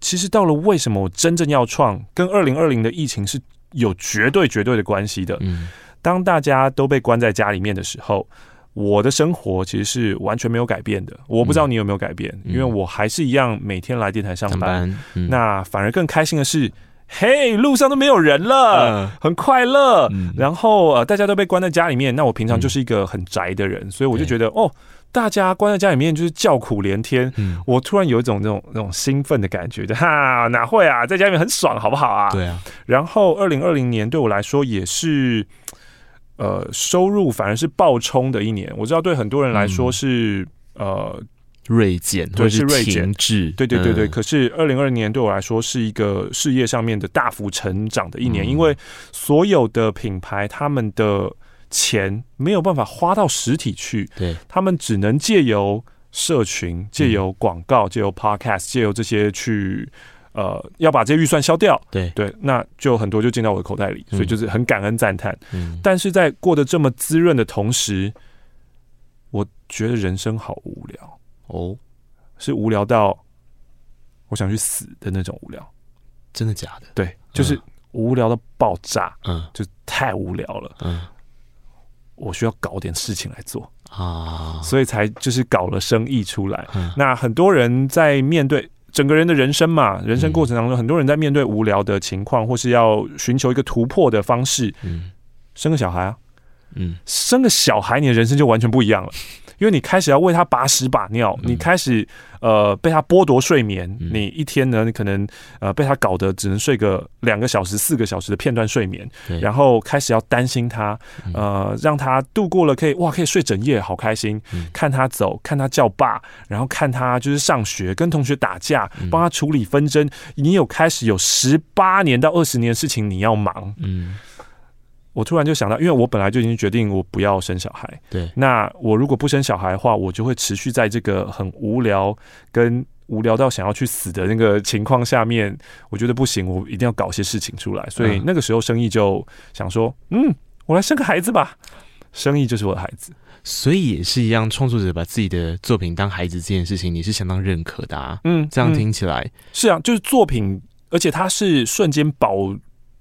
其实到了为什么我真正要创，跟二零二零的疫情是有绝对绝对的关系的。嗯，当大家都被关在家里面的时候，我的生活其实是完全没有改变的。我不知道你有没有改变，嗯、因为我还是一样每天来电台上班。班嗯、那反而更开心的是。嘿，hey, 路上都没有人了，很快乐。嗯、然后呃，大家都被关在家里面。那我平常就是一个很宅的人，嗯、所以我就觉得哦，大家关在家里面就是叫苦连天。嗯、我突然有一种那种那种兴奋的感觉，就哈哪会啊，在家里面很爽，好不好啊？对啊。然后二零二零年对我来说也是，呃，收入反而是暴冲的一年。我知道对很多人来说是、嗯、呃。锐减，对，是锐减，对对对对。可是二零二零年对我来说是一个事业上面的大幅成长的一年，因为所有的品牌他们的钱没有办法花到实体去，对，他们只能借由社群、借由广告、借由 Podcast、借由这些去呃要把这些预算消掉。对。对，那就很多就进到我的口袋里，所以就是很感恩赞叹。嗯，但是在过得这么滋润的同时，我觉得人生好无聊。哦，是无聊到我想去死的那种无聊。真的假的？对，就是无聊到爆炸，嗯，就太无聊了，嗯，我需要搞点事情来做。啊，所以才就是搞了生意出来。嗯，那很多人在面对整个人的人生嘛，人生过程当中，很多人在面对无聊的情况，或是要寻求一个突破的方式，嗯，生个小孩啊，嗯，生个小孩，你的人生就完全不一样了。因为你开始要为他把屎把尿，你开始呃被他剥夺睡眠，你一天呢，你可能呃被他搞得只能睡个两个小时、四个小时的片段睡眠，然后开始要担心他，呃，让他度过了可以哇可以睡整夜，好开心，看他走，看他叫爸，然后看他就是上学跟同学打架，帮他处理纷争，你有开始有十八年到二十年的事情你要忙，嗯。我突然就想到，因为我本来就已经决定我不要生小孩。对，那我如果不生小孩的话，我就会持续在这个很无聊跟无聊到想要去死的那个情况下面。我觉得不行，我一定要搞些事情出来。所以那个时候，生意就想说，嗯，我来生个孩子吧。生意就是我的孩子。所以也是一样，创作者把自己的作品当孩子这件事情，你是相当认可的啊。嗯，这样听起来、嗯、是啊，就是作品，而且它是瞬间保。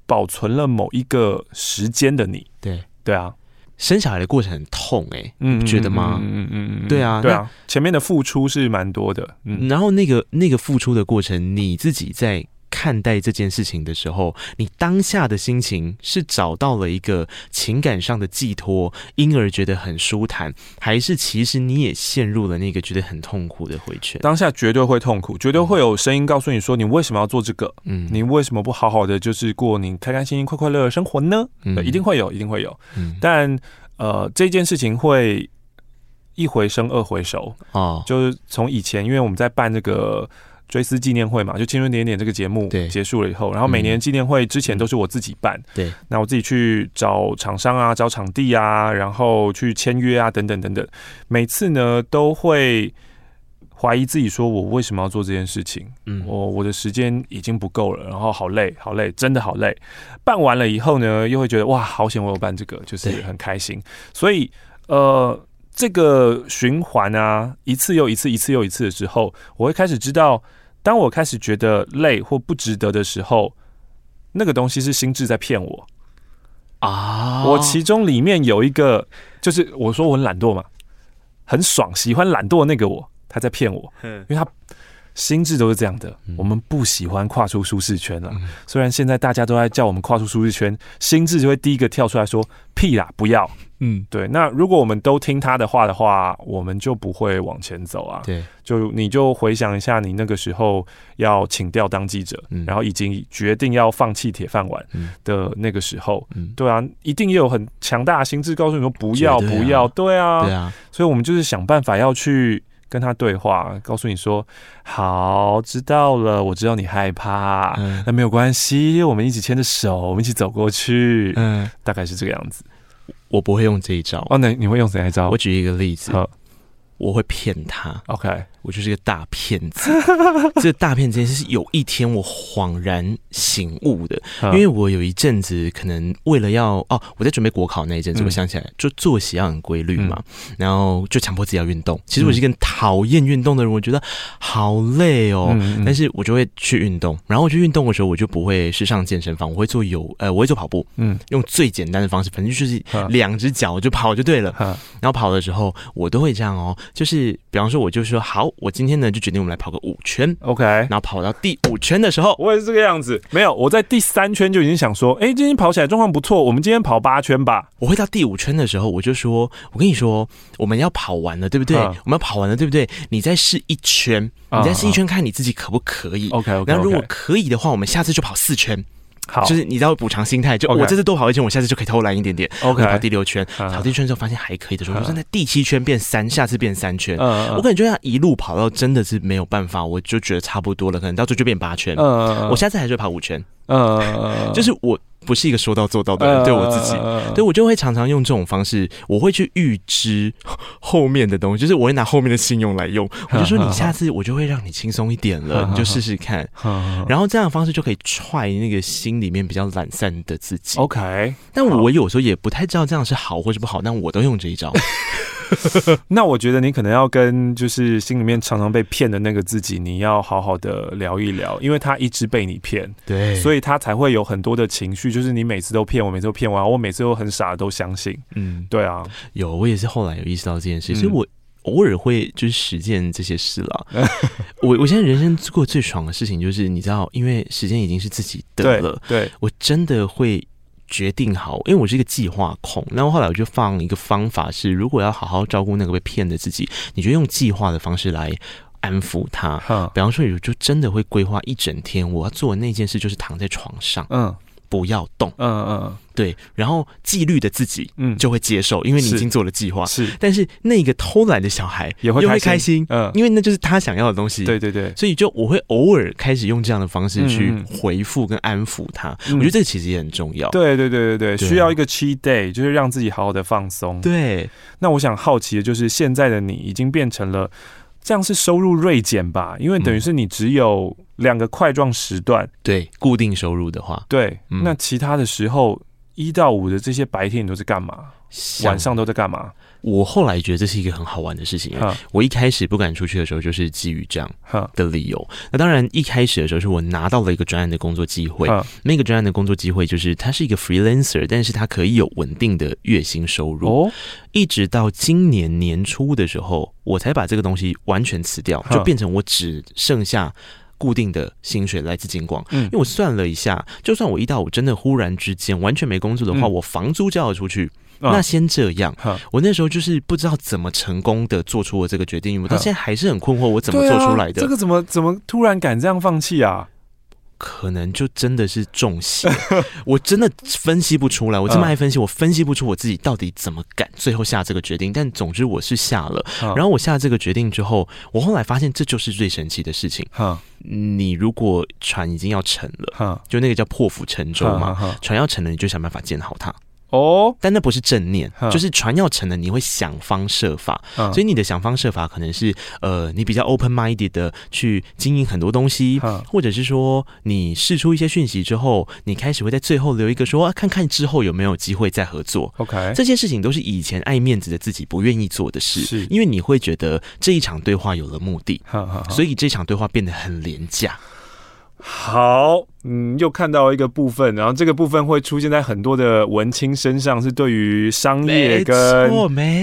保存了某一个时间的你，对。对啊，生小孩的过程很痛哎、欸，嗯，你觉得吗？嗯嗯嗯嗯，对啊，对啊，前面的付出是蛮多的，嗯，然后那个那个付出的过程，你自己在。看待这件事情的时候，你当下的心情是找到了一个情感上的寄托，因而觉得很舒坦，还是其实你也陷入了那个觉得很痛苦的回圈？当下绝对会痛苦，绝对会有声音告诉你说：“你为什么要做这个？嗯，你为什么不好好的就是过你开开心心、快快乐乐的生活呢？”嗯，一定会有，一定会有。嗯，但呃，这件事情会一回生二回熟哦，就是从以前，因为我们在办这个。追思纪念会嘛，就青春点点这个节目结束了以后，然后每年纪念会之前都是我自己办，对，那我自己去找厂商啊，找场地啊，然后去签约啊，等等等等。每次呢都会怀疑自己，说我为什么要做这件事情？嗯，我我的时间已经不够了，然后好累，好累，真的好累。办完了以后呢，又会觉得哇，好险我有办这个，就是很开心。所以呃。这个循环啊，一次又一次，一次又一次的时候，我会开始知道，当我开始觉得累或不值得的时候，那个东西是心智在骗我啊。我其中里面有一个，就是我说我很懒惰嘛，很爽，喜欢懒惰的那个我，他在骗我，因为他心智都是这样的。我们不喜欢跨出舒适圈了，虽然现在大家都在叫我们跨出舒适圈，心智就会第一个跳出来说：“屁啦，不要。”嗯，对。那如果我们都听他的话的话，我们就不会往前走啊。对，就你就回想一下，你那个时候要请调当记者，嗯、然后已经决定要放弃铁饭碗的那个时候，嗯、对啊，一定也有很强大的心智告诉你说不要、啊、不要，对啊，对啊。所以我们就是想办法要去跟他对话，告诉你说好，知道了，我知道你害怕，嗯、那没有关系，我们一起牵着手，我们一起走过去，嗯，大概是这个样子。我不会用这一招哦，那你会用谁来招？我举一个例子，我会骗他。OK。我就是个大骗子，这个大骗子是有一天我恍然醒悟的，因为我有一阵子可能为了要哦，我在准备国考那一阵子，我想起来就作息要很规律嘛，然后就强迫自己要运动。其实我是一个讨厌运动的人，我觉得好累哦，但是我就会去运动。然后我去运动的时候，我就不会是上健身房，我会做有呃，我会做跑步，嗯，用最简单的方式，反正就是两只脚就跑就对了。然后跑的时候，我都会这样哦，就是比方说，我就说好。我今天呢就决定我们来跑个五圈，OK。然后跑到第五圈的时候，我也是这个样子。没有，我在第三圈就已经想说，哎，今天跑起来状况不错，我们今天跑八圈吧。我会到第五圈的时候，我就说，我跟你说，我们要跑完了，对不对？我们要跑完了，对不对？你再试一圈，你再试一圈，看你自己可不可以。OK。然后如果可以的话，我们下次就跑四圈。好，就是你知道补偿心态，就我这次多跑一圈，我下次就可以偷懒一点点。OK，跑第六圈，跑第六圈之后发现还可以的时候，我说在第七圈变三，下次变三圈。我感觉这样一路跑到真的是没有办法，我就觉得差不多了，可能到最后就变八圈。我下次还是会跑五圈。就是我不是一个说到做到的人，对我自己，对我就会常常用这种方式，我会去预知后面的东西，就是我会拿后面的信用来用，我就说 你下次我就会让你轻松一点了，你就试试看，然后这样的方式就可以踹那个心里面比较懒散的自己。OK，但我有时候也不太知道这样是好或是不好，但我都用这一招。那我觉得你可能要跟就是心里面常常被骗的那个自己，你要好好的聊一聊，因为他一直被你骗，对，所以他才会有很多的情绪，就是你每次都骗我，每次都骗我，我每次都很傻的都相信，嗯，对啊，有，我也是后来有意识到这件事，所以我偶尔会就是实践这些事了。我我现在人生过最爽的事情就是你知道，因为时间已经是自己的了，对，对我真的会。决定好，因为我是一个计划控，然后后来我就放一个方法是，如果要好好照顾那个被骗的自己，你就用计划的方式来安抚他。嗯，比方说，你就真的会规划一整天，我要做的那件事就是躺在床上。嗯。不要动，嗯嗯，对，然后纪律的自己，嗯，就会接受，因为你已经做了计划，是。但是那个偷懒的小孩也会开心，嗯，因为那就是他想要的东西，对对对。所以就我会偶尔开始用这样的方式去回复跟安抚他，我觉得这个其实也很重要。对对对对对，需要一个 cheat day，就是让自己好好的放松。对。那我想好奇的就是，现在的你已经变成了。这样是收入锐减吧？因为等于是你只有两个块状时段，对，固定收入的话，对，那其他的时候一到五的这些白天你都是干嘛？晚上都在干嘛？我后来觉得这是一个很好玩的事情。我一开始不敢出去的时候，就是基于这样的理由。那当然，一开始的时候是我拿到了一个专案的工作机会。那个专案的工作机会就是它是一个 freelancer，但是它可以有稳定的月薪收入。一直到今年年初的时候，我才把这个东西完全辞掉，就变成我只剩下固定的薪水来自金广。因为我算了一下，就算我一到五真的忽然之间完全没工作的话，我房租交了出去。那先这样，我那时候就是不知道怎么成功的做出我这个决定，我到现在还是很困惑，我怎么做出来的？这个怎么怎么突然敢这样放弃啊？可能就真的是中邪，我真的分析不出来。我这么爱分析，我分析不出我自己到底怎么敢最后下这个决定。但总之我是下了，然后我下这个决定之后，我后来发现这就是最神奇的事情。你如果船已经要沉了，就那个叫破釜沉舟嘛，船要沉了，你就想办法建好它。哦，但那不是正念，就是船要沉了，你会想方设法。所以你的想方设法可能是呃，你比较 open minded 的去经营很多东西，或者是说你试出一些讯息之后，你开始会在最后留一个说，看看之后有没有机会再合作。OK，这些事情都是以前爱面子的自己不愿意做的事，是。因为你会觉得这一场对话有了目的，所以这场对话变得很廉价。好，嗯，又看到一个部分，然后这个部分会出现在很多的文青身上，是对于商业跟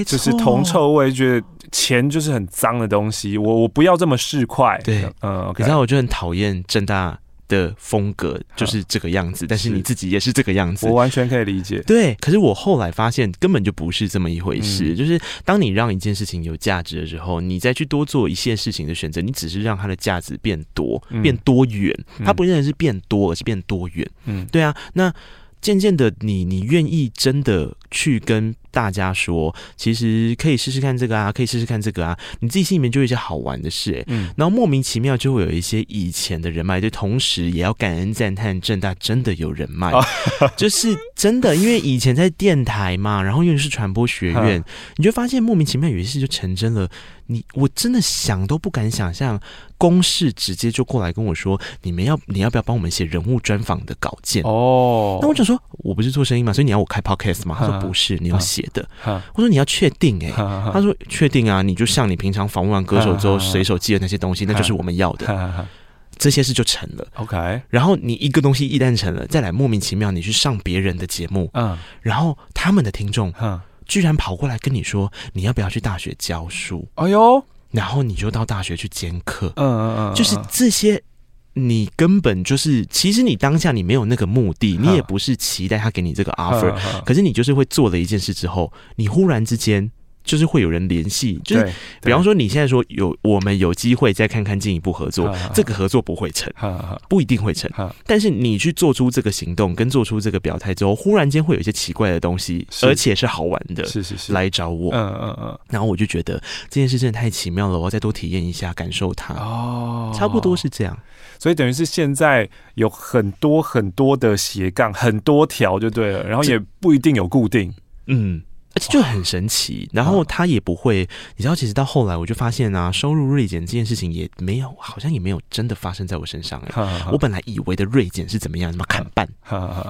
就是铜臭味，觉得钱就是很脏的东西，我我不要这么市侩。对，嗯，可是我就很讨厌正大的风格就是这个样子，但是你自己也是这个样子，我完全可以理解。对，可是我后来发现根本就不是这么一回事。就是当你让一件事情有价值的时候，你再去多做一些事情的选择，你只是让它的价值变多、变多元。它不认为是变多，而是变多元。嗯，对啊。那渐渐的，你你愿意真的去跟。大家说，其实可以试试看这个啊，可以试试看这个啊，你自己心里面就有一些好玩的事，欸，嗯，然后莫名其妙就会有一些以前的人脉，就，同时也要感恩赞叹正大真的有人脉，就是真的，因为以前在电台嘛，然后又是传播学院，你就发现莫名其妙有些事就成真了。你我真的想都不敢想象，公式直接就过来跟我说，你们要你要不要帮我们写人物专访的稿件？哦，那我就说，我不是做生意嘛，所以你要我开 podcast 吗？他说不是，你要写。的，我说你要确定哎、欸，他说确定啊，你就像你平常访问完歌手之后随手记的那些东西，那就是我们要的，这些事就成了。OK，然后你一个东西一旦成了，再来莫名其妙你去上别人的节目，嗯，然后他们的听众嗯居然跑过来跟你说，你要不要去大学教书？哎呦，然后你就到大学去兼课，嗯嗯嗯，就是这些。你根本就是，其实你当下你没有那个目的，你也不是期待他给你这个 offer，可是你就是会做了一件事之后，你忽然之间就是会有人联系，就是比方说你现在说有我们有机会再看看进一步合作，这个合作不会成，不一定会成。但是你去做出这个行动跟做出这个表态之后，忽然间会有一些奇怪的东西，而且是好玩的，是是是，来找我，嗯嗯嗯，然后我就觉得这件事真的太奇妙了，我要再多体验一下，感受它。哦，差不多是这样。所以等于是现在有很多很多的斜杠，很多条就对了，然后也不一定有固定，嗯。而且就很神奇，然后他也不会，你知道，其实到后来我就发现啊，收入锐减这件事情也没有，好像也没有真的发生在我身上哎。我本来以为的锐减是怎么样，什么砍半，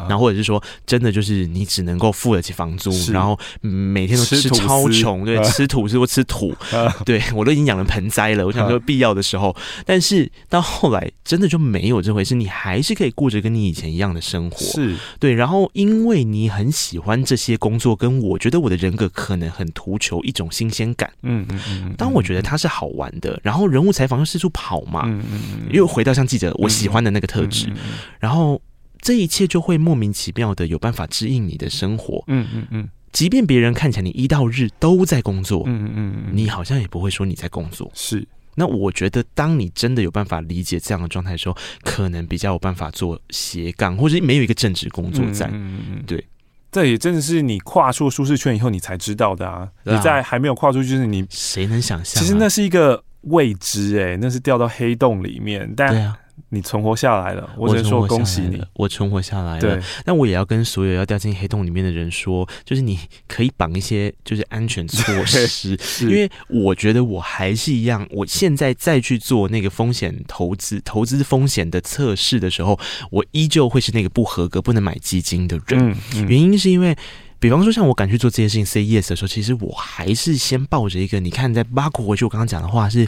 然后或者是说真的就是你只能够付得起房租，然后每天都吃超穷，对，吃土是不吃土，对我都已经养了盆栽了。我想说必要的时候，但是到后来真的就没有这回事，你还是可以过着跟你以前一样的生活，是对。然后因为你很喜欢这些工作，跟我觉得我的人格可能很图求一种新鲜感，嗯嗯嗯。当我觉得它是好玩的，然后人物采访又四处跑嘛，嗯嗯，又回到像记者我喜欢的那个特质，然后这一切就会莫名其妙的有办法指引你的生活，嗯嗯嗯。即便别人看起来你一到日都在工作，嗯嗯嗯，你好像也不会说你在工作。是，那我觉得当你真的有办法理解这样的状态的时候，可能比较有办法做斜杠，或者没有一个正职工作在，嗯嗯，对。这也真的是你跨出舒适圈以后你才知道的啊！你在还没有跨出去，就是你谁能想象？其实那是一个未知，哎，那是掉到黑洞里面，但。你存活下来了，我只能说恭喜你，我存活下来了。对，那我也要跟所有要掉进黑洞里面的人说，就是你可以绑一些就是安全措施，因为我觉得我还是一样，我现在再去做那个风险投资、投资风险的测试的时候，我依旧会是那个不合格、不能买基金的人。嗯嗯、原因是因为，比方说像我敢去做这件事情，say yes 的时候，其实我还是先抱着一个，你看在巴库回去，我刚刚讲的话是，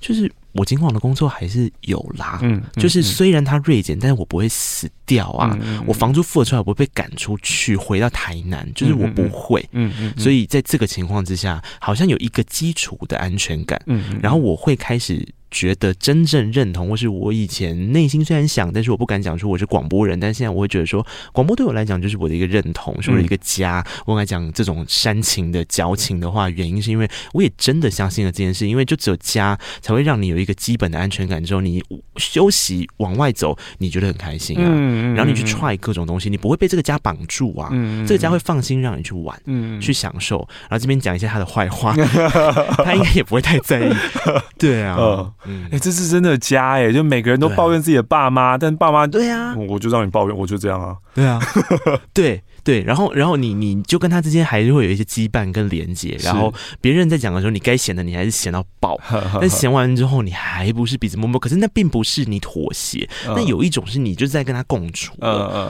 就是。我金矿的工作还是有啦，嗯，嗯，就是虽然它锐减，但是我不会死掉啊，我房租付了出来，我不会被赶出去回到台南，就是我不会，嗯嗯，所以在这个情况之下，好像有一个基础的安全感，嗯，嗯，然后我会开始。觉得真正认同，或是我以前内心虽然想，但是我不敢讲说我是广播人，但现在我会觉得说，广播对我来讲就是我的一个认同，是我的一个家。嗯、我来讲这种煽情的矫情的话，原因是因为我也真的相信了这件事，因为就只有家才会让你有一个基本的安全感，之后你休息往外走，你觉得很开心啊。嗯、然后你去 try 各种东西，你不会被这个家绑住啊。嗯、这个家会放心让你去玩，嗯、去享受。然后这边讲一下他的坏话，他应该也不会太在意。对啊。呃嗯，哎、欸，这是真的家哎、欸，就每个人都抱怨自己的爸妈，啊、但爸妈对呀，我就让你抱怨，我就这样啊，对啊，对对，然后然后你你就跟他之间还是会有一些羁绊跟连接，然后别人在讲的时候，你该嫌的你还是嫌到爆，但嫌完之后你还不是鼻子摸摸，可是那并不是你妥协，那有一种是你就是在跟他共处，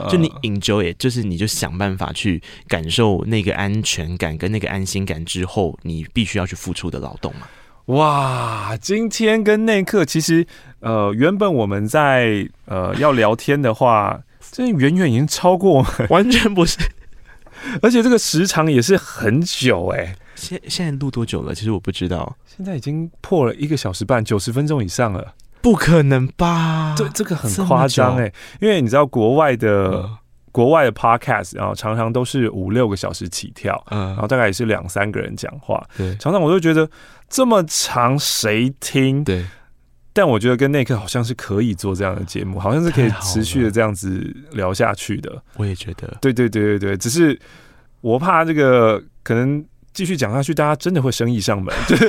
就你 enjoy，就是你就想办法去感受那个安全感跟那个安心感之后，你必须要去付出的劳动嘛。哇，今天跟内克其实，呃，原本我们在呃要聊天的话，这远远已经超过我们，完全不是，而且这个时长也是很久哎、欸。现现在录多久了？其实我不知道，现在已经破了一个小时半，九十分钟以上了。不可能吧？这这个很夸张哎，因为你知道国外的。呃国外的 podcast，然后常常都是五六个小时起跳，嗯，然后大概也是两三个人讲话，对，常常我就觉得这么长谁听？对，但我觉得跟内克好像是可以做这样的节目，好像是可以持续的这样子聊下去的。我也觉得，对对对对对，只是我怕这个可能。继续讲下去，大家真的会生意上门，就是，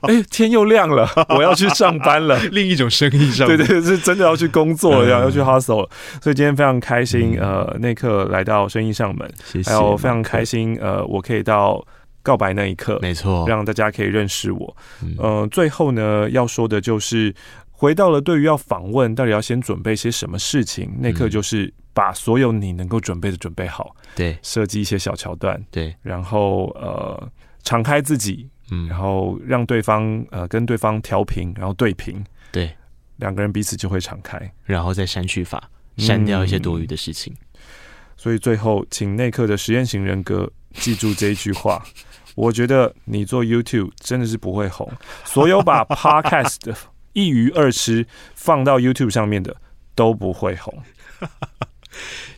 哎、欸，天又亮了，我要去上班了，另一种生意上门，对，对对，是真的要去工作了，要、嗯、要去 hustle 了。所以今天非常开心，嗯、呃，内克来到生意上门，谢谢，还有非常开心，呃，我可以到告白那一刻，没错，让大家可以认识我。嗯、呃，最后呢，要说的就是，回到了对于要访问，到底要先准备些什么事情，那刻就是。把所有你能够准备的准备好，对，设计一些小桥段，对，然后呃，敞开自己，嗯，然后让对方呃跟对方调频，然后对频，对，两个人彼此就会敞开，然后再删去法，删掉一些多余的事情。嗯，所以最后，请内克的实验型人格记住这一句话：我觉得你做 YouTube 真的是不会红，所有把 Podcast 一鱼二吃放到 YouTube 上面的都不会红。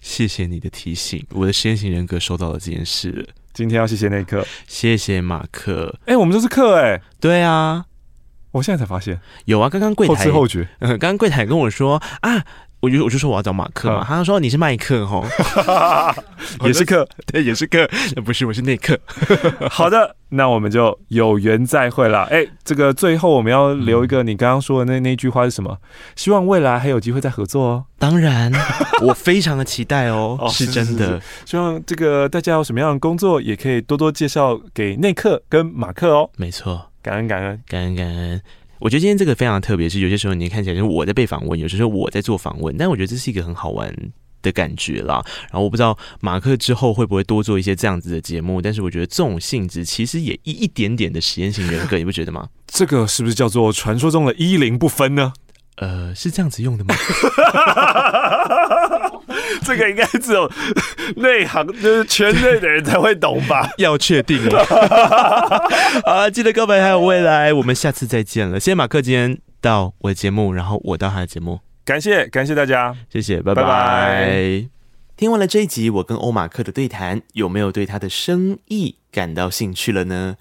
谢谢你的提醒，我的实验型人格收到了这件事。今天要谢谢那克，谢谢马克。哎、欸，我们都是客哎、欸，对啊，我现在才发现有啊。刚刚柜台后知后觉，嗯，刚刚柜台跟我说啊。我就我就说我要找马克嘛，他说你是麦克吼，也是克，对，也是克，不是，我是内克。好的，那我们就有缘再会了。哎、欸，这个最后我们要留一个你刚刚说的那那句话是什么？希望未来还有机会再合作哦。当然，我非常的期待哦，哦是真的是是是。希望这个大家有什么样的工作，也可以多多介绍给内克跟马克哦。没错，感恩感恩感恩感恩。我觉得今天这个非常特别，是有些时候你看起来是我在被访问，有些时候我在做访问，但我觉得这是一个很好玩的感觉啦。然后我不知道马克之后会不会多做一些这样子的节目，但是我觉得这种性质其实也一一点点的实验性人格，你不觉得吗？这个是不是叫做传说中的一零不分呢？呃，是这样子用的吗？这个应该只有内行，就是圈内的人才会懂吧？要确定了。好，记得告白还有未来，我们下次再见了。谢谢马克今天到我的节目，然后我到他的节目，感谢感谢大家，谢谢，拜拜。拜拜。听完了这一集我跟欧马克的对谈，有没有对他的生意感到兴趣了呢？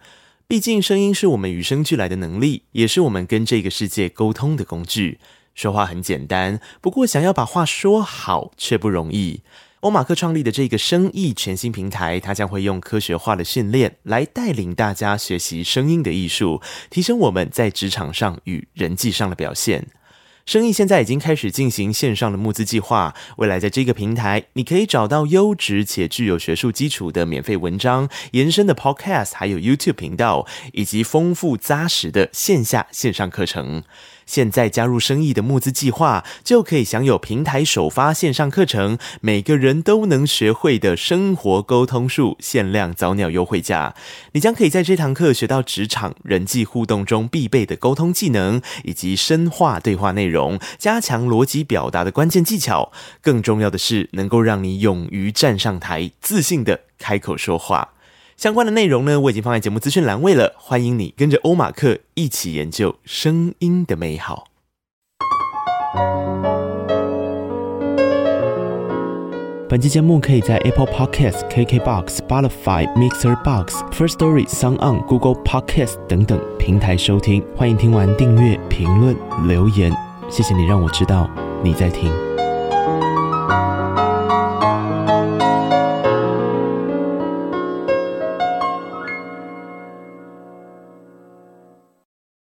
毕竟声音是我们与生俱来的能力，也是我们跟这个世界沟通的工具。说话很简单，不过想要把话说好却不容易。欧马克创立的这个声艺全新平台，它将会用科学化的训练来带领大家学习声音的艺术，提升我们在职场上与人际上的表现。生意现在已经开始进行线上的募资计划，未来在这个平台，你可以找到优质且具有学术基础的免费文章、延伸的 Podcast，还有 YouTube 频道，以及丰富扎实的线下线上课程。现在加入生意的募资计划，就可以享有平台首发线上课程，每个人都能学会的生活沟通术限量早鸟优惠价。你将可以在这堂课学到职场人际互动中必备的沟通技能，以及深化对话内容，加强逻辑表达的关键技巧。更重要的是，能够让你勇于站上台，自信地开口说话。相关的内容呢，我已经放在节目资讯栏位了，欢迎你跟着欧马克一起研究声音的美好。本期节目可以在 Apple Podcasts、KKBox、Spotify、Mixer Box、First Story、SoundOn、Google Podcasts 等等平台收听。欢迎听完订阅、评论、留言，谢谢你让我知道你在听。